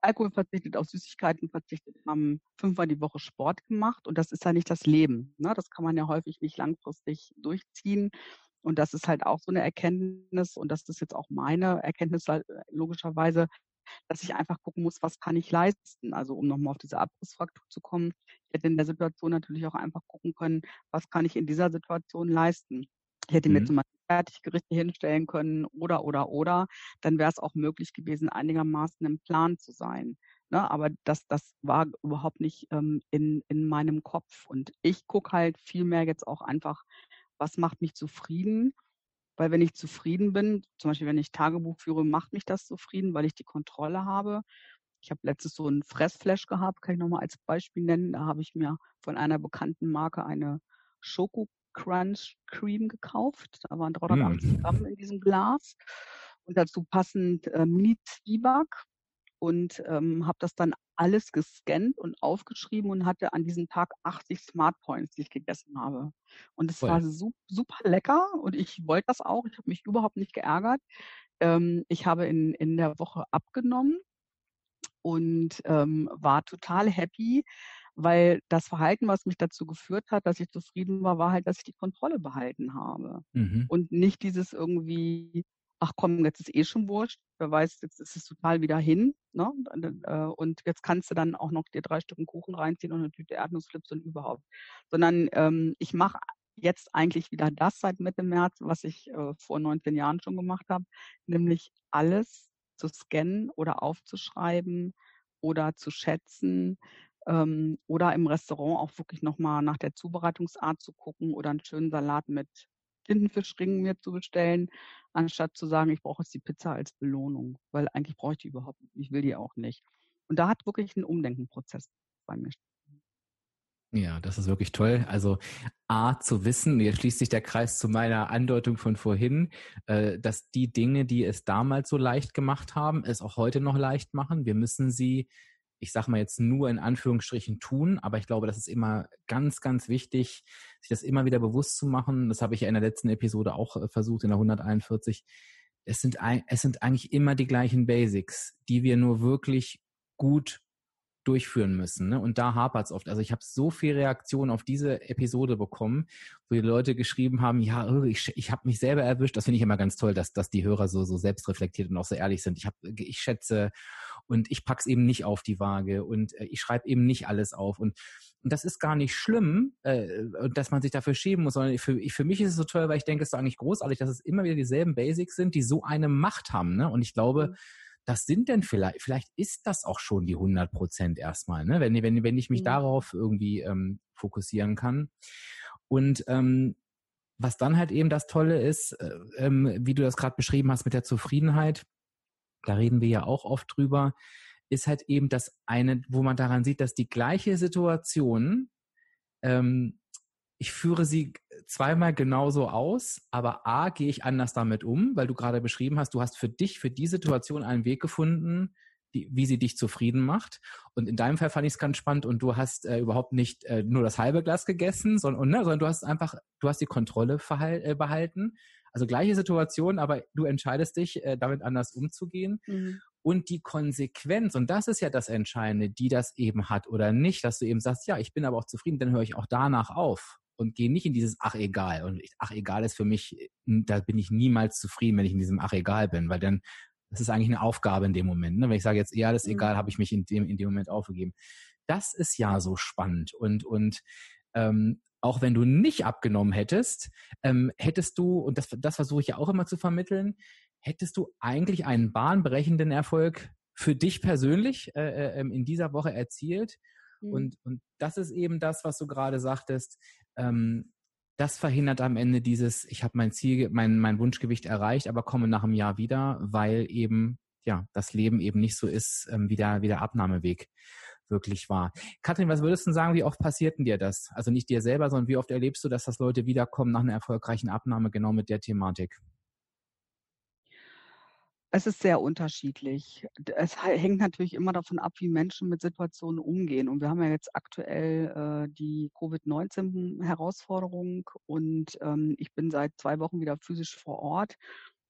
Alkohol verzichtet, auf Süßigkeiten verzichtet, haben fünfmal die Woche Sport gemacht und das ist ja nicht das Leben. Ne? Das kann man ja häufig nicht langfristig durchziehen. Und das ist halt auch so eine Erkenntnis und das ist jetzt auch meine Erkenntnis äh, logischerweise, dass ich einfach gucken muss, was kann ich leisten. Also um nochmal auf diese Abrissfraktur zu kommen, ich hätte in der Situation natürlich auch einfach gucken können, was kann ich in dieser Situation leisten. Ich hätte mhm. mir zum Beispiel Fertiggerichte hinstellen können oder, oder, oder. Dann wäre es auch möglich gewesen, einigermaßen im Plan zu sein. Ne? Aber das, das war überhaupt nicht ähm, in, in meinem Kopf. Und ich gucke halt viel mehr jetzt auch einfach, was macht mich zufrieden. Weil wenn ich zufrieden bin, zum Beispiel wenn ich Tagebuch führe, macht mich das zufrieden, weil ich die Kontrolle habe. Ich habe letztes so einen Fressflash gehabt, kann ich nochmal als Beispiel nennen. Da habe ich mir von einer bekannten Marke eine Schoko Crunch Cream gekauft. Da waren 380 mm. Gramm in diesem Glas. Und dazu passend äh, Mini-Zwieback. Und ähm, habe das dann alles gescannt und aufgeschrieben und hatte an diesem Tag 80 Smart Points, die ich gegessen habe. Und es war super, super lecker und ich wollte das auch. Ich habe mich überhaupt nicht geärgert. Ähm, ich habe in, in der Woche abgenommen und ähm, war total happy, weil das Verhalten, was mich dazu geführt hat, dass ich zufrieden war, war halt, dass ich die Kontrolle behalten habe. Mhm. Und nicht dieses irgendwie, ach komm, jetzt ist eh schon wurscht, wer weiß, jetzt ist es total wieder hin. Ne? Äh, und jetzt kannst du dann auch noch dir drei Stücken Kuchen reinziehen und eine Tüte Erdnussflips und überhaupt. Sondern ähm, ich mache jetzt eigentlich wieder das seit Mitte März, was ich äh, vor 19 Jahren schon gemacht habe, nämlich alles zu scannen oder aufzuschreiben oder zu schätzen, ähm, oder im Restaurant auch wirklich nochmal nach der Zubereitungsart zu gucken oder einen schönen Salat mit Tintenfischringen mir zu bestellen, anstatt zu sagen, ich brauche jetzt die Pizza als Belohnung, weil eigentlich brauche ich die überhaupt nicht. Ich will die auch nicht. Und da hat wirklich ein Umdenkenprozess bei mir ja, das ist wirklich toll. Also A zu wissen, jetzt schließt sich der Kreis zu meiner Andeutung von vorhin, äh, dass die Dinge, die es damals so leicht gemacht haben, es auch heute noch leicht machen. Wir müssen sie ich sage mal jetzt nur in Anführungsstrichen tun, aber ich glaube, das ist immer ganz, ganz wichtig, sich das immer wieder bewusst zu machen. Das habe ich ja in der letzten Episode auch äh, versucht, in der 141. Es sind, es sind eigentlich immer die gleichen Basics, die wir nur wirklich gut durchführen müssen. Ne? Und da hapert es oft. Also ich habe so viele Reaktionen auf diese Episode bekommen, wo die Leute geschrieben haben, ja, ich, ich habe mich selber erwischt. Das finde ich immer ganz toll, dass, dass die Hörer so, so selbstreflektiert und auch so ehrlich sind. Ich, hab, ich schätze und ich pack's eben nicht auf die Waage und äh, ich schreibe eben nicht alles auf. Und, und das ist gar nicht schlimm, äh, dass man sich dafür schämen muss, sondern für, ich, für mich ist es so toll, weil ich denke, es ist eigentlich großartig, dass es immer wieder dieselben Basics sind, die so eine Macht haben. Ne? Und ich glaube, mhm das sind denn vielleicht, vielleicht ist das auch schon die 100 Prozent erstmal, ne? wenn, wenn, wenn ich mich mhm. darauf irgendwie ähm, fokussieren kann. Und ähm, was dann halt eben das Tolle ist, äh, ähm, wie du das gerade beschrieben hast mit der Zufriedenheit, da reden wir ja auch oft drüber, ist halt eben das eine, wo man daran sieht, dass die gleiche Situation ähm, ich führe sie zweimal genauso aus, aber A, gehe ich anders damit um, weil du gerade beschrieben hast, du hast für dich, für die Situation einen Weg gefunden, die, wie sie dich zufrieden macht. Und in deinem Fall fand ich es ganz spannend und du hast äh, überhaupt nicht äh, nur das halbe Glas gegessen, sondern, ne, sondern du hast einfach, du hast die Kontrolle äh, behalten. Also gleiche Situation, aber du entscheidest dich, äh, damit anders umzugehen. Mhm. Und die Konsequenz, und das ist ja das Entscheidende, die das eben hat oder nicht, dass du eben sagst, ja, ich bin aber auch zufrieden, dann höre ich auch danach auf und gehe nicht in dieses Ach egal. Und Ach egal ist für mich, da bin ich niemals zufrieden, wenn ich in diesem Ach egal bin, weil dann das ist eigentlich eine Aufgabe in dem Moment. Ne? Wenn ich sage jetzt, ja, das ist mhm. egal, habe ich mich in dem, in dem Moment aufgegeben. das ist ja so spannend und, und ähm, auch wenn du nicht abgenommen hättest, ähm, hättest du, und das, das versuche ich ja auch immer zu vermitteln, hättest du eigentlich einen bahnbrechenden Erfolg für dich persönlich äh, äh, ähm, in dieser Woche erzielt. Mhm. Und, und das ist eben das, was du gerade sagtest. Ähm, das verhindert am Ende dieses, ich habe mein Ziel, mein, mein Wunschgewicht erreicht, aber komme nach einem Jahr wieder, weil eben ja das Leben eben nicht so ist, ähm, wie, der, wie der Abnahmeweg wirklich war. Katrin, was würdest du sagen, wie oft passiert dir das? Also nicht dir selber, sondern wie oft erlebst du, dass das Leute wiederkommen nach einer erfolgreichen Abnahme genau mit der Thematik? Es ist sehr unterschiedlich. Es hängt natürlich immer davon ab, wie Menschen mit Situationen umgehen. Und wir haben ja jetzt aktuell äh, die Covid-19-Herausforderung und ähm, ich bin seit zwei Wochen wieder physisch vor Ort.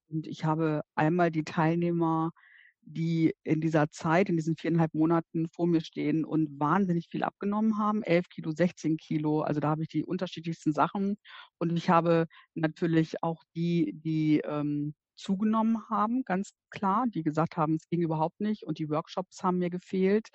Und ich habe einmal die Teilnehmer, die in dieser Zeit, in diesen viereinhalb Monaten vor mir stehen und wahnsinnig viel abgenommen haben. Elf Kilo, 16 Kilo. Also da habe ich die unterschiedlichsten Sachen. Und ich habe natürlich auch die, die ähm, zugenommen haben, ganz klar, die gesagt haben, es ging überhaupt nicht und die Workshops haben mir gefehlt.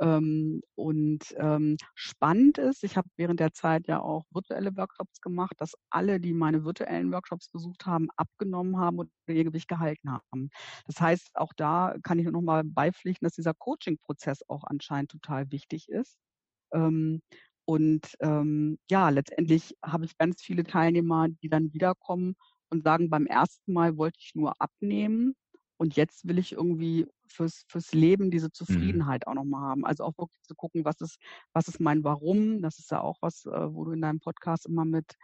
Ähm, und ähm, spannend ist, ich habe während der Zeit ja auch virtuelle Workshops gemacht, dass alle, die meine virtuellen Workshops besucht haben, abgenommen haben und ihr Gewicht gehalten haben. Das heißt, auch da kann ich nur noch mal beipflichten, dass dieser Coaching-Prozess auch anscheinend total wichtig ist. Ähm, und ähm, ja, letztendlich habe ich ganz viele Teilnehmer, die dann wiederkommen und sagen, beim ersten Mal wollte ich nur abnehmen und jetzt will ich irgendwie fürs, fürs Leben diese mhm. Zufriedenheit mhm. auch nochmal haben. Also auch wirklich zu gucken, was ist, was ist mein Warum? Das ist ja auch was, äh, wo du in deinem Podcast immer mit,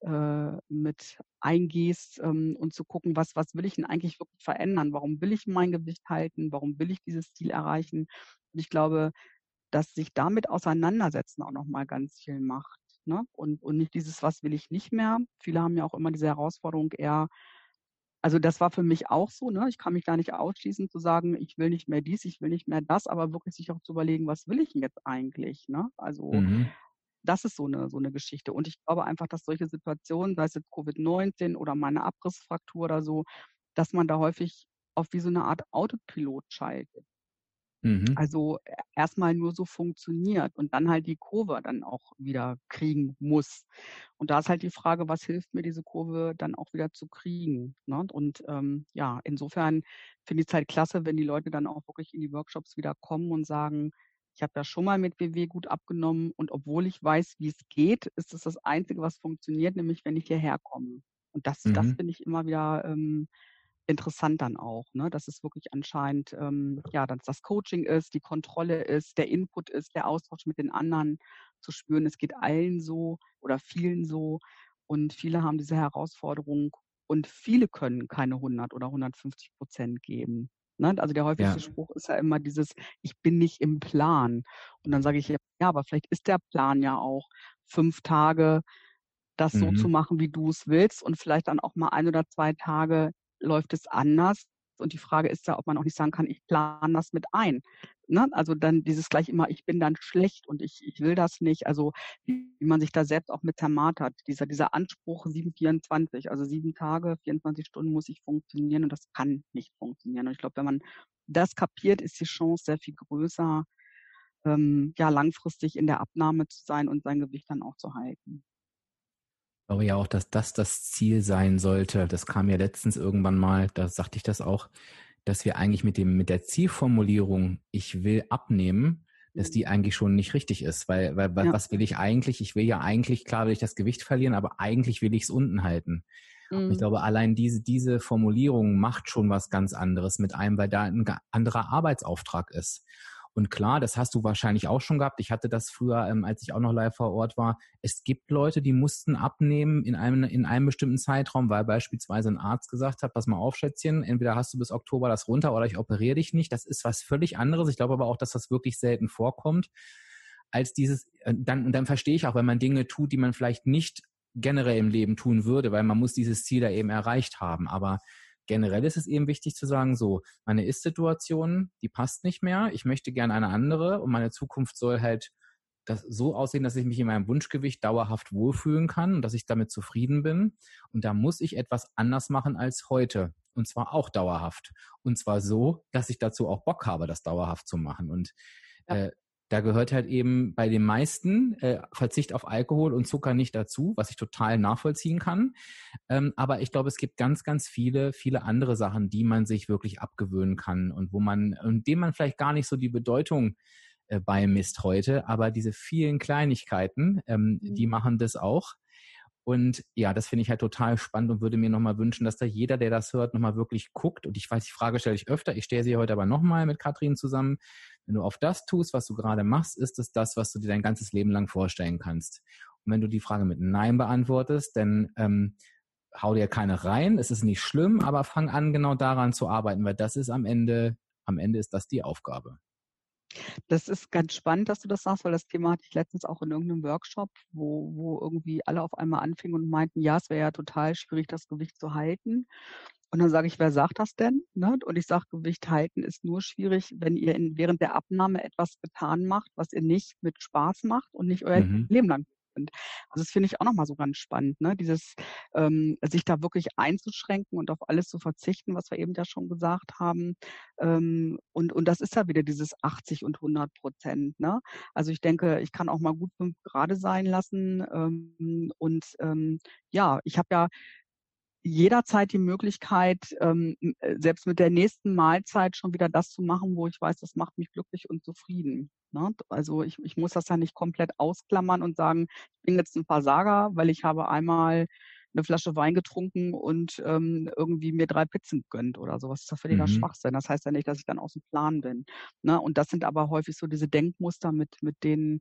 äh, mit eingehst ähm, und zu gucken, was, was will ich denn eigentlich wirklich verändern? Warum will ich mein Gewicht halten? Warum will ich dieses Ziel erreichen? Und ich glaube, dass sich damit auseinandersetzen auch nochmal ganz viel macht. Ne? Und, und nicht dieses, was will ich nicht mehr. Viele haben ja auch immer diese Herausforderung eher, also das war für mich auch so, ne? Ich kann mich da nicht ausschließen zu sagen, ich will nicht mehr dies, ich will nicht mehr das, aber wirklich sich auch zu überlegen, was will ich denn jetzt eigentlich? Ne? Also mhm. das ist so eine, so eine Geschichte. Und ich glaube einfach, dass solche Situationen, sei es jetzt Covid-19 oder meine Abrissfraktur oder so, dass man da häufig auf wie so eine Art Autopilot schaltet. Mhm. Also e, erstmal nur so funktioniert und dann halt die Kurve dann auch wieder kriegen muss. Und da ist halt die Frage, was hilft mir diese Kurve dann auch wieder zu kriegen? Ne? Und ähm, ja, insofern finde ich es halt klasse, wenn die Leute dann auch wirklich in die Workshops wieder kommen und sagen, ich habe ja schon mal mit WW gut abgenommen und obwohl ich weiß, wie es geht, ist es das Einzige, was funktioniert, nämlich wenn ich hierher komme. Und das, mhm. das finde ich immer wieder ähm, interessant dann auch, ne? dass es wirklich anscheinend ähm, ja, dass das Coaching ist, die Kontrolle ist, der Input ist, der Austausch mit den anderen zu spüren. Es geht allen so oder vielen so und viele haben diese Herausforderung und viele können keine 100 oder 150 Prozent geben. Ne? Also der häufigste ja. Spruch ist ja immer dieses, ich bin nicht im Plan. Und dann sage ich ja, aber vielleicht ist der Plan ja auch fünf Tage das mhm. so zu machen, wie du es willst und vielleicht dann auch mal ein oder zwei Tage läuft es anders. Und die Frage ist ja, ob man auch nicht sagen kann, ich plane das mit ein. Ne? Also dann dieses gleich immer, ich bin dann schlecht und ich, ich will das nicht. Also wie, man sich da selbst auch mit zermartert. Dieser, dieser Anspruch 724, also sieben Tage, 24 Stunden muss ich funktionieren und das kann nicht funktionieren. Und ich glaube, wenn man das kapiert, ist die Chance sehr viel größer, ähm, ja, langfristig in der Abnahme zu sein und sein Gewicht dann auch zu halten glaube ja auch, dass das das Ziel sein sollte. Das kam ja letztens irgendwann mal, da sagte ich das auch, dass wir eigentlich mit dem, mit der Zielformulierung, ich will abnehmen, dass die eigentlich schon nicht richtig ist, weil, weil ja. was will ich eigentlich? Ich will ja eigentlich, klar will ich das Gewicht verlieren, aber eigentlich will ich es unten halten. Mhm. Ich glaube, allein diese, diese Formulierung macht schon was ganz anderes mit einem, weil da ein anderer Arbeitsauftrag ist. Und klar, das hast du wahrscheinlich auch schon gehabt. Ich hatte das früher, ähm, als ich auch noch live vor Ort war. Es gibt Leute, die mussten abnehmen in einem, in einem bestimmten Zeitraum, weil beispielsweise ein Arzt gesagt hat, pass mal auf, Schätzchen, entweder hast du bis Oktober das runter oder ich operiere dich nicht. Das ist was völlig anderes. Ich glaube aber auch, dass das wirklich selten vorkommt als dieses, äh, dann, und dann verstehe ich auch, wenn man Dinge tut, die man vielleicht nicht generell im Leben tun würde, weil man muss dieses Ziel da eben erreicht haben. Aber generell ist es eben wichtig zu sagen, so, meine Ist-Situation, die passt nicht mehr, ich möchte gerne eine andere und meine Zukunft soll halt das so aussehen, dass ich mich in meinem Wunschgewicht dauerhaft wohlfühlen kann und dass ich damit zufrieden bin. Und da muss ich etwas anders machen als heute. Und zwar auch dauerhaft. Und zwar so, dass ich dazu auch Bock habe, das dauerhaft zu machen. Und ja. äh, Da gehört halt eben bei den meisten äh, Verzicht auf Alkohol und Zucker nicht dazu, was ich total nachvollziehen kann. Ähm, aber ich glaube, es gibt ganz, ganz viele, viele andere Sachen, die man sich wirklich abgewöhnen kann und wo man, und dem man vielleicht gar nicht so die Bedeutung äh, beimisst heute, aber diese vielen Kleinigkeiten, ähm, mhm. die machen das auch. Und ja, das finde ich halt total spannend und würde mir nochmal wünschen, dass da jeder, der das hört, nochmal wirklich guckt. Und ich weiß, die Frage stelle ich öfter. Ich stelle sie heute aber nochmal mit Katrin zusammen. Wenn du auf das tust, was du gerade machst, ist es das, was du dir dein ganzes Leben lang vorstellen kannst. Und wenn du die Frage mit Nein beantwortest, dann ähm, hau dir keine rein. Es ist nicht schlimm, aber fang an, genau daran zu arbeiten, weil das ist am Ende, am Ende ist das die Aufgabe. Das ist ganz spannend, dass du das sagst, weil das Thema hatte ich letztens auch in irgendeinem Workshop, wo, wo irgendwie alle auf einmal anfingen und meinten, ja, es wäre ja total schwierig, das Gewicht zu halten. Und dann sage ich, wer sagt das denn? Ne? Und ich sage, Gewicht halten ist nur schwierig, wenn ihr in, während der Abnahme etwas getan macht, was ihr nicht mit Spaß macht und nicht euer mhm. Leben lang sind. Also das finde ich auch nochmal so ganz spannend, ne? Dieses ähm, sich da wirklich einzuschränken und auf alles zu verzichten, was wir eben ja schon gesagt haben. Ähm, und, und das ist ja wieder dieses 80 und 100 Prozent. Ne? Also ich denke, ich kann auch mal gut fünf Grade sein lassen. Ähm, und ähm, ja, ich habe ja jederzeit die Möglichkeit, ähm, äh, selbst mit der nächsten Mahlzeit schon wieder das zu machen, wo ich weiß, das macht mich glücklich und zufrieden. Ne? Also ich, ich muss das ja nicht komplett ausklammern und sagen, ich bin jetzt ein Versager, weil ich habe einmal eine Flasche Wein getrunken und ähm, irgendwie mir drei Pizzen gönnt oder sowas. Das ist ja völliger mhm. Schwachsinn. Das heißt ja nicht, dass ich dann aus dem Plan bin. Ne? Und das sind aber häufig so diese Denkmuster, mit, mit denen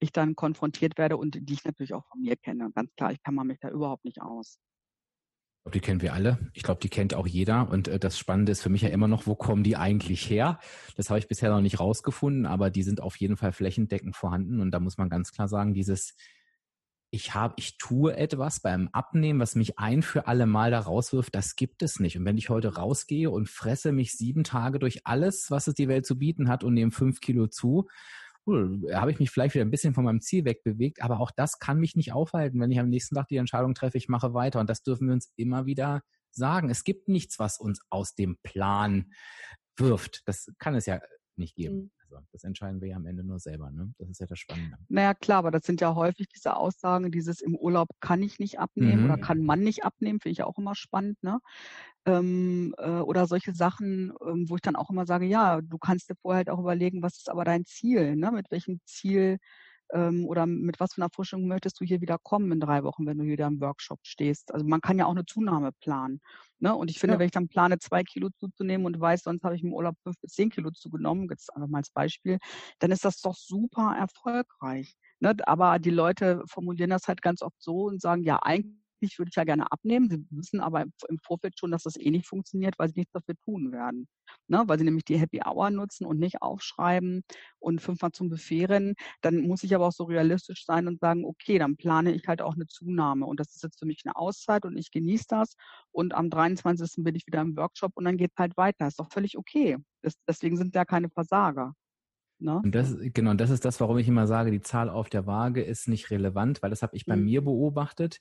ich dann konfrontiert werde und die ich natürlich auch von mir kenne. Ganz klar, ich kann man mich da überhaupt nicht aus die kennen wir alle. Ich glaube, die kennt auch jeder. Und äh, das Spannende ist für mich ja immer noch, wo kommen die eigentlich her? Das habe ich bisher noch nicht rausgefunden, aber die sind auf jeden Fall flächendeckend vorhanden. Und da muss man ganz klar sagen, dieses ich habe, ich tue etwas beim Abnehmen, was mich ein für alle Mal da rauswirft, das gibt es nicht. Und wenn ich heute rausgehe und fresse mich sieben Tage durch alles, was es die Welt zu bieten hat und nehme fünf Kilo zu, cool, habe ich mich vielleicht wieder ein bisschen von meinem Ziel wegbewegt, aber auch das kann mich nicht aufhalten, wenn ich am nächsten Tag die Entscheidung treffe, ich mache weiter. Und das dürfen wir uns immer wieder sagen. Es gibt nichts, was uns aus dem Plan wirft. Das kann es ja nicht geben. Also das entscheiden wir ja am Ende nur selber. Ne? Das ist ja das Spannende. Naja, klar, aber das sind ja häufig diese Aussagen, dieses im Urlaub kann ich nicht abnehmen mhm. oder kann man nicht abnehmen, finde ich auch immer spannend. Ne? Ähm, äh, oder solche Sachen, ähm, wo ich dann auch immer sage, ja, du kannst dir vorher halt auch überlegen, was ist aber dein Ziel? Ne? Mit welchem Ziel ähm, oder mit was für einer Forschung möchtest du hier wieder kommen in drei Wochen, wenn du wieder im Workshop stehst. Also man kann ja auch eine Zunahme planen. Ne? Und ich finde, ja. wenn ich dann plane, zwei Kilo zuzunehmen und weiß, sonst habe ich im Urlaub fünf bis zehn Kilo zugenommen, jetzt einfach mal als Beispiel, dann ist das doch super erfolgreich. Ne? Aber die Leute formulieren das halt ganz oft so und sagen, ja, eigentlich eigentlich würde ich ja gerne abnehmen. Sie wissen aber im Vorfeld schon, dass das eh nicht funktioniert, weil sie nichts dafür tun werden. Ne? Weil sie nämlich die Happy Hour nutzen und nicht aufschreiben und fünfmal zum Buffet rennen. Dann muss ich aber auch so realistisch sein und sagen, okay, dann plane ich halt auch eine Zunahme. Und das ist jetzt für mich eine Auszeit und ich genieße das. Und am 23. bin ich wieder im Workshop und dann geht es halt weiter. Ist doch völlig okay. Das, deswegen sind da keine Versager. Ne? Und das, genau, und das ist das, warum ich immer sage, die Zahl auf der Waage ist nicht relevant, weil das habe ich bei mhm. mir beobachtet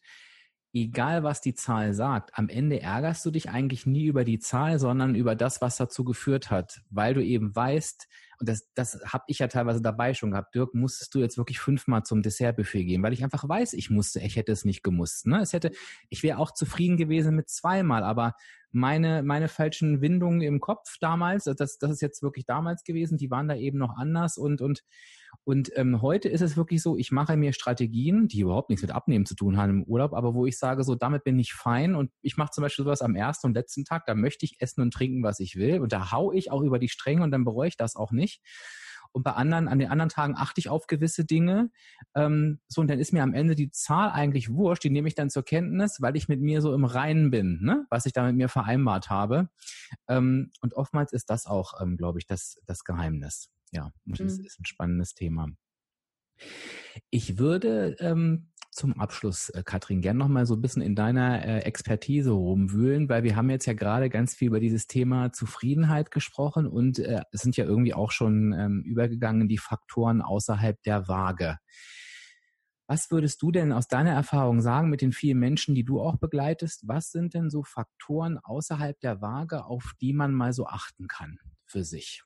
egal was die Zahl sagt, am Ende ärgerst du dich eigentlich nie über die Zahl, sondern über das, was dazu geführt hat, weil du eben weißt, und das, das habe ich ja teilweise dabei schon gehabt, Dirk, musstest du jetzt wirklich fünfmal zum Dessertbuffet gehen, weil ich einfach weiß, ich musste, ich hätte es nicht gemusst. Ne? Es hätte, ich wäre auch zufrieden gewesen mit zweimal, aber meine, meine falschen Windungen im Kopf damals, das, das ist jetzt wirklich damals gewesen, die waren da eben noch anders und, und und ähm, heute ist es wirklich so, ich mache mir Strategien, die überhaupt nichts mit Abnehmen zu tun haben im Urlaub, aber wo ich sage, so damit bin ich fein und ich mache zum Beispiel sowas am ersten und letzten Tag, da möchte ich essen und trinken, was ich will und da hau ich auch über die Stränge und dann bereue ich das auch nicht. Und bei anderen, an den anderen Tagen achte ich auf gewisse Dinge. Ähm, so, und dann ist mir am Ende die Zahl eigentlich wurscht, die nehme ich dann zur Kenntnis, weil ich mit mir so im Reinen bin, ne? was ich da mit mir vereinbart habe. Ähm, und oftmals ist das auch, ähm, glaube ich, das, das Geheimnis. Ja, und das mhm. ist ein spannendes Thema. Ich würde ähm, zum Abschluss, äh, Katrin, gern noch mal so ein bisschen in deiner äh, Expertise rumwühlen, weil wir haben jetzt ja gerade ganz viel über dieses Thema Zufriedenheit gesprochen und äh, es sind ja irgendwie auch schon ähm, übergegangen die Faktoren außerhalb der Waage. Was würdest du denn aus deiner Erfahrung sagen mit den vielen Menschen, die du auch begleitest? Was sind denn so Faktoren außerhalb der Waage, auf die man mal so achten kann für sich?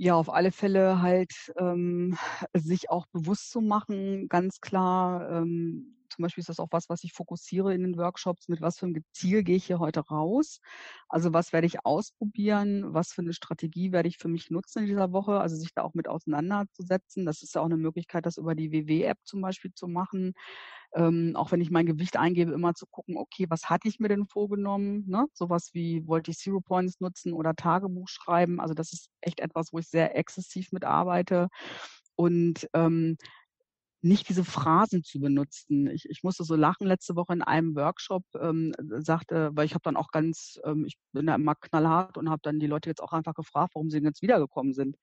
Ja, auf alle Fälle halt ähm, sich auch bewusst zu machen, ganz klar. Ähm, zum Beispiel ist das auch was, was ich fokussiere in den Workshops. Mit was für einem Ziel gehe ich hier heute raus? Also was werde ich ausprobieren? Was für eine Strategie werde ich für mich nutzen in dieser Woche? Also sich da auch mit auseinanderzusetzen. Das ist ja auch eine Möglichkeit, das über die WW-App zum Beispiel zu machen ähm, auch wenn ich mein Gewicht eingebe, immer zu gucken, okay, was hatte ich mir denn vorgenommen? Ne? Sowas wie, wollte ich Zero Points nutzen oder Tagebuch schreiben? Also das ist echt etwas, wo ich sehr exzessiv mitarbeite. Und ähm, nicht diese Phrasen zu benutzen. Ich, ich musste so lachen letzte Woche in einem Workshop, ähm, sagte, weil ich habe dann auch ganz, ähm, ich bin da immer knallhart und habe dann die Leute jetzt auch einfach gefragt, warum sie jetzt wiedergekommen sind.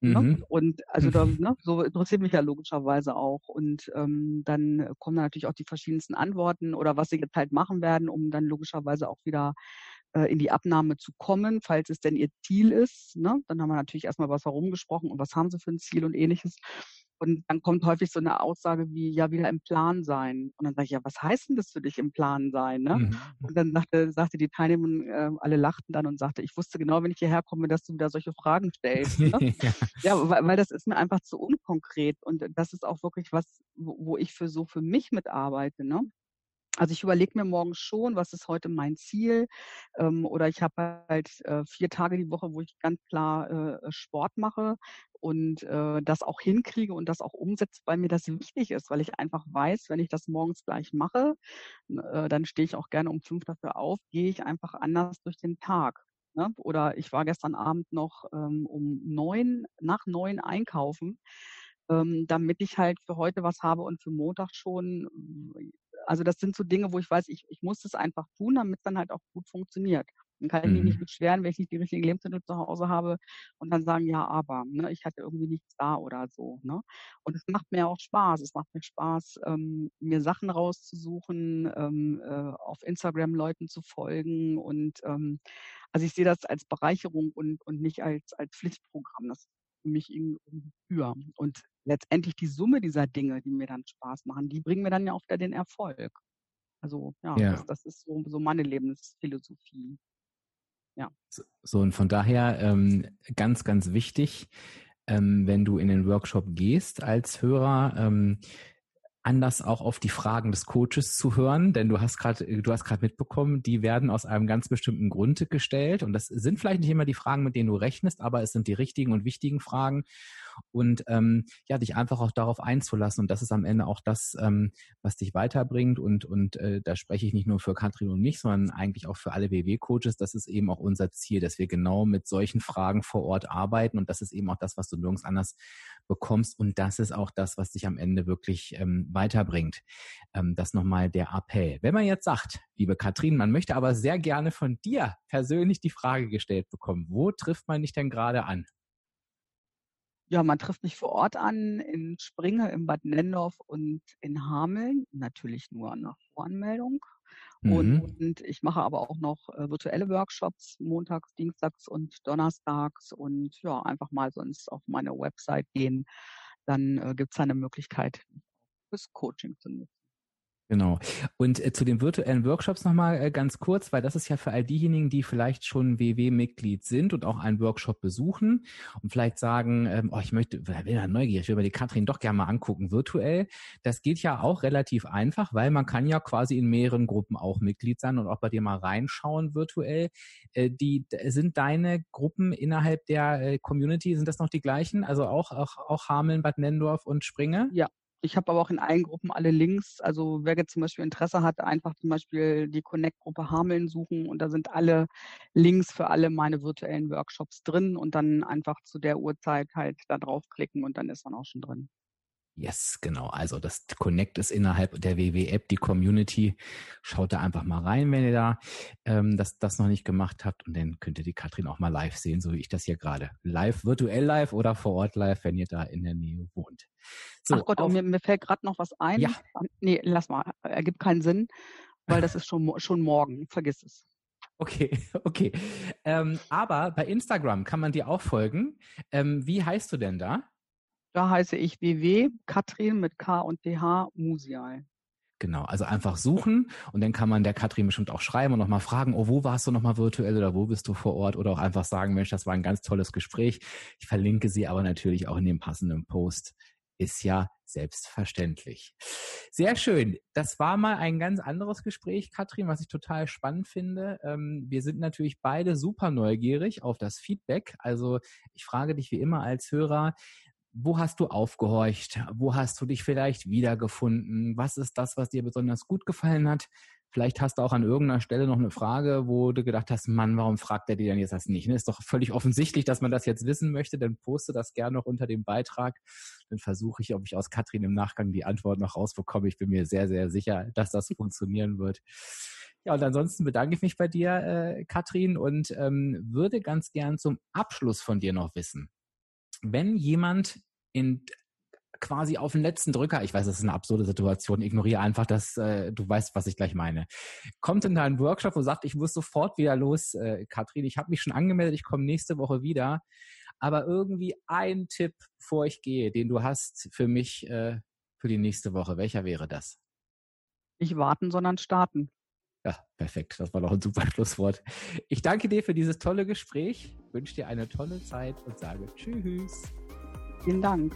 Ne? Mhm. Ne? Und also da, ne, so interessiert mich ja logischerweise auch. Und ähm, dann kommen dann natürlich auch die verschiedensten Antworten oder was sie jetzt halt machen werden, um dann logischerweise auch wieder äh, in die Abnahme zu kommen, falls es denn ihr Ziel ist. Ne? Dann haben wir natürlich erstmal was herumgesprochen und was haben sie für ein Ziel und ähnliches. Und dann kommt häufig so eine Aussage wie, ja, wieder im Plan sein. Und dann sage ich, ja, was heißt denn das für dich im Plan sein? Ne? Mhm. Und dann sagte, sagte die Teilnehmer, äh, alle lachten dann und sagte, ich wusste genau, wenn ich hierher komme, dass du wieder solche Fragen stellst. Ne? ja, ja weil, weil, das ist mir einfach zu unkonkret. Und das ist auch wirklich was, wo, wo ich für so für mich mitarbeite. Ne? Also ich überlege mir morgens schon, was ist heute mein Ziel? Ähm, oder ich habe halt äh, vier Tage die Woche, wo ich ganz klar äh, Sport mache und äh, das auch hinkriege und das auch umsetze, weil mir das wichtig ist, weil ich einfach weiß, wenn ich das morgens gleich mache, äh, dann stehe ich auch gerne um fünf dafür auf, gehe ich einfach anders durch den Tag. Ne? Oder ich war gestern Abend noch ähm, um neun, nach neun einkaufen ähm, damit ich halt für heute was habe und für Montag schon also das sind so Dinge, wo ich weiß, ich, ich muss es einfach tun, damit es dann halt auch gut funktioniert. Dann kann ich mich nicht mhm. beschweren, wenn ich nicht die richtigen Lebensmittel zu Hause habe und dann sagen, ja, aber, ne, ich hatte irgendwie nichts da oder so. Ne? Und es macht mir auch Spaß. Es macht mir Spaß, ähm, mir Sachen rauszusuchen, ähm, äh, auf Instagram Leuten zu folgen und ähm, also ich sehe das als Bereicherung und, und nicht als, als Pflichtprogramm. Das ist für mich irgendwie für. Und letztendlich die Summe dieser Dinge, die mir dann Spaß machen, die bringen mir dann ja auch wieder den Erfolg. Also ja, ja. Das, das, ist so, so meine Lebensphilosophie. Ja. So, und von daher ähm, ganz, ganz wichtig, ähm, wenn du in den Workshop gehst als Hörer, ähm, anders auch auf die Fragen des Coaches zu hören, denn du hast gerade, du hast gerade mitbekommen, die werden aus einem ganz bestimmten Grund gestellt und das sind vielleicht nicht immer die Fragen, mit denen du rechnest, aber es sind die richtigen und wichtigen Fragen und ähm, ja, dich einfach auch darauf einzulassen. Und das ist am Ende auch das, ähm, was dich weiterbringt. Und, und äh, da spreche ich nicht nur für Katrin und mich, sondern eigentlich auch für alle WW-Coaches. Das ist eben auch unser Ziel, dass wir genau mit solchen Fragen vor Ort arbeiten. Und das ist eben auch das, was du nirgends anders bekommst. Und das ist auch das, was dich am Ende wirklich ähm, weiterbringt. Ähm, das nochmal der Appell. Wenn man jetzt sagt, liebe Katrin, man möchte aber sehr gerne von dir persönlich die Frage gestellt bekommen, wo trifft man dich denn gerade an? Ja, man trifft mich vor Ort an in Springe, im Bad Nendorf und in Hameln. Natürlich nur nach Voranmeldung. Mhm. Und ich mache aber auch noch äh, virtuelle Workshops montags, dienstags und donnerstags und ja, einfach mal sonst auf meine Website gehen. Dann äh, gibt es eine Möglichkeit, fürs Coaching zu nutzen. Genau. Und äh, zu den virtuellen Workshops nochmal äh, ganz kurz, weil das ist ja für all diejenigen, die vielleicht schon WW-Mitglied sind und auch einen Workshop besuchen und vielleicht sagen, ähm, oh, ich möchte, wer will da neugierig, ich will mir die Katrin doch gerne mal angucken, virtuell. Das geht ja auch relativ einfach, weil man kann ja quasi in mehreren Gruppen auch Mitglied sein und auch bei dir mal reinschauen virtuell. Äh, die sind deine Gruppen innerhalb der äh, Community, sind das noch die gleichen? Also auch, auch, auch Hameln, Bad Nendorf und Springe? Ja, ich habe aber auch in allen Gruppen alle Links. Also wer jetzt zum Beispiel Interesse hat, einfach zum Beispiel die Connect-Gruppe Hameln suchen und da sind alle Links für alle meine virtuellen Workshops drin und dann einfach zu der Uhrzeit halt da draufklicken und dann ist man auch schon drin. Yes, genau. Also das Connect ist innerhalb der WW-App, die Community. Schaut da einfach mal rein, wenn ihr da ähm, das, das noch nicht gemacht habt. Und dann könnt ihr die Katrin auch mal live sehen, so wie ich das hier gerade. Live, virtuell live oder vor Ort live, wenn ihr da in der Nähe wohnt. So, Ach Gott, und mir, mir fällt gerade noch was ein. Ja. Nee, lass mal. Ergibt keinen Sinn, weil das ist schon, schon morgen. Vergiss es. Okay, okay. Ähm, aber bei Instagram kann man dir auch folgen. Ähm, wie heißt du denn da? Da heiße ich WW Katrin mit K und TH Musial. Genau, also einfach suchen und dann kann man der Katrin bestimmt auch schreiben und nochmal fragen, oh, wo warst du nochmal virtuell oder wo bist du vor Ort oder auch einfach sagen, Mensch, das war ein ganz tolles Gespräch. Ich verlinke sie aber natürlich auch in dem passenden Post. Ist ja selbstverständlich. Sehr schön. Das war mal ein ganz anderes Gespräch, Katrin, was ich total spannend finde. Ähm, wir sind natürlich beide super neugierig auf das Feedback. Also ich frage dich wie immer als Hörer, wo hast du aufgehorcht? Wo hast du dich vielleicht wiedergefunden? Was ist das, was dir besonders gut gefallen hat? Vielleicht hast du auch an irgendeiner Stelle noch eine Frage, wo du gedacht hast, Mann, warum fragt er die denn jetzt das nicht? Ne? Ist doch völlig offensichtlich, dass man das jetzt wissen möchte. Dann poste das gerne noch unter dem Beitrag. Dann versuche ich, ob ich aus Katrin im Nachgang die Antwort noch rausbekomme. Ich bin mir sehr, sehr sicher, dass das funktionieren wird. Ja, und ansonsten bedanke ich mich bei dir, äh, Katrin, und ähm, würde ganz gern zum Abschluss von dir noch wissen wenn jemand in quasi auf den letzten Drücker, ich weiß, das ist eine absurde Situation, ignoriere einfach, dass äh, du weißt, was ich gleich meine. Kommt in deinen Workshop und sagt, ich muss sofort wieder los, äh, Katrin, ich habe mich schon angemeldet, ich komme nächste Woche wieder. Aber irgendwie ein Tipp, bevor ich gehe, den du hast für mich äh, für die nächste Woche. Welcher wäre das? Nicht warten, sondern starten. Ja, perfekt. Das war doch ein super Schlusswort. Ich danke dir für dieses tolle Gespräch, wünsche dir eine tolle Zeit und sage Tschüss. Vielen Dank.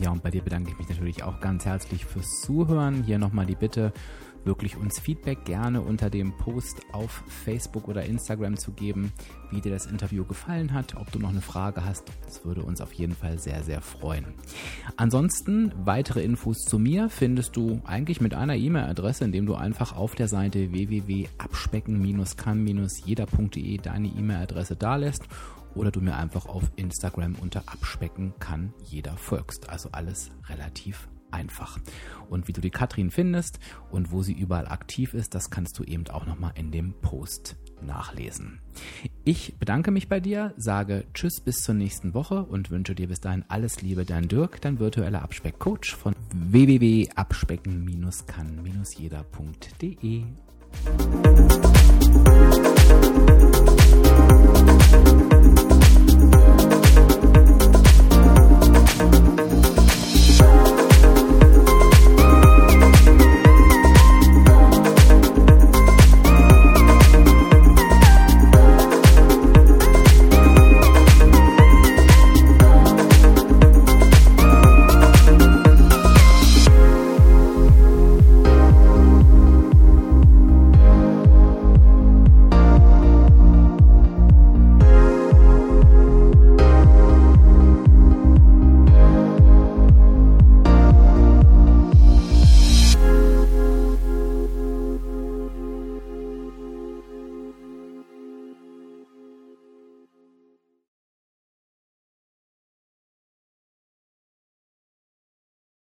Ja, und bei dir bedanke ich mich natürlich auch ganz herzlich fürs Zuhören. Hier nochmal die Bitte, wirklich uns Feedback gerne unter dem Post auf Facebook oder Instagram zu geben, wie dir das Interview gefallen hat, ob du noch eine Frage hast. Das würde uns auf jeden Fall sehr, sehr freuen. Ansonsten weitere Infos zu mir findest du eigentlich mit einer E-Mail-Adresse, indem du einfach auf der Seite www.abspecken-kann-jeder.de deine E-Mail-Adresse dalässt oder du mir einfach auf Instagram unter Abspecken kann jeder folgst. Also alles relativ einfach. Und wie du die Katrin findest und wo sie überall aktiv ist, das kannst du eben auch nochmal in dem Post nachlesen. Ich bedanke mich bei dir, sage Tschüss bis zur nächsten Woche und wünsche dir bis dahin alles Liebe, dein Dirk, dein virtueller Abspeckcoach von www.abspecken-kann-jeder.de.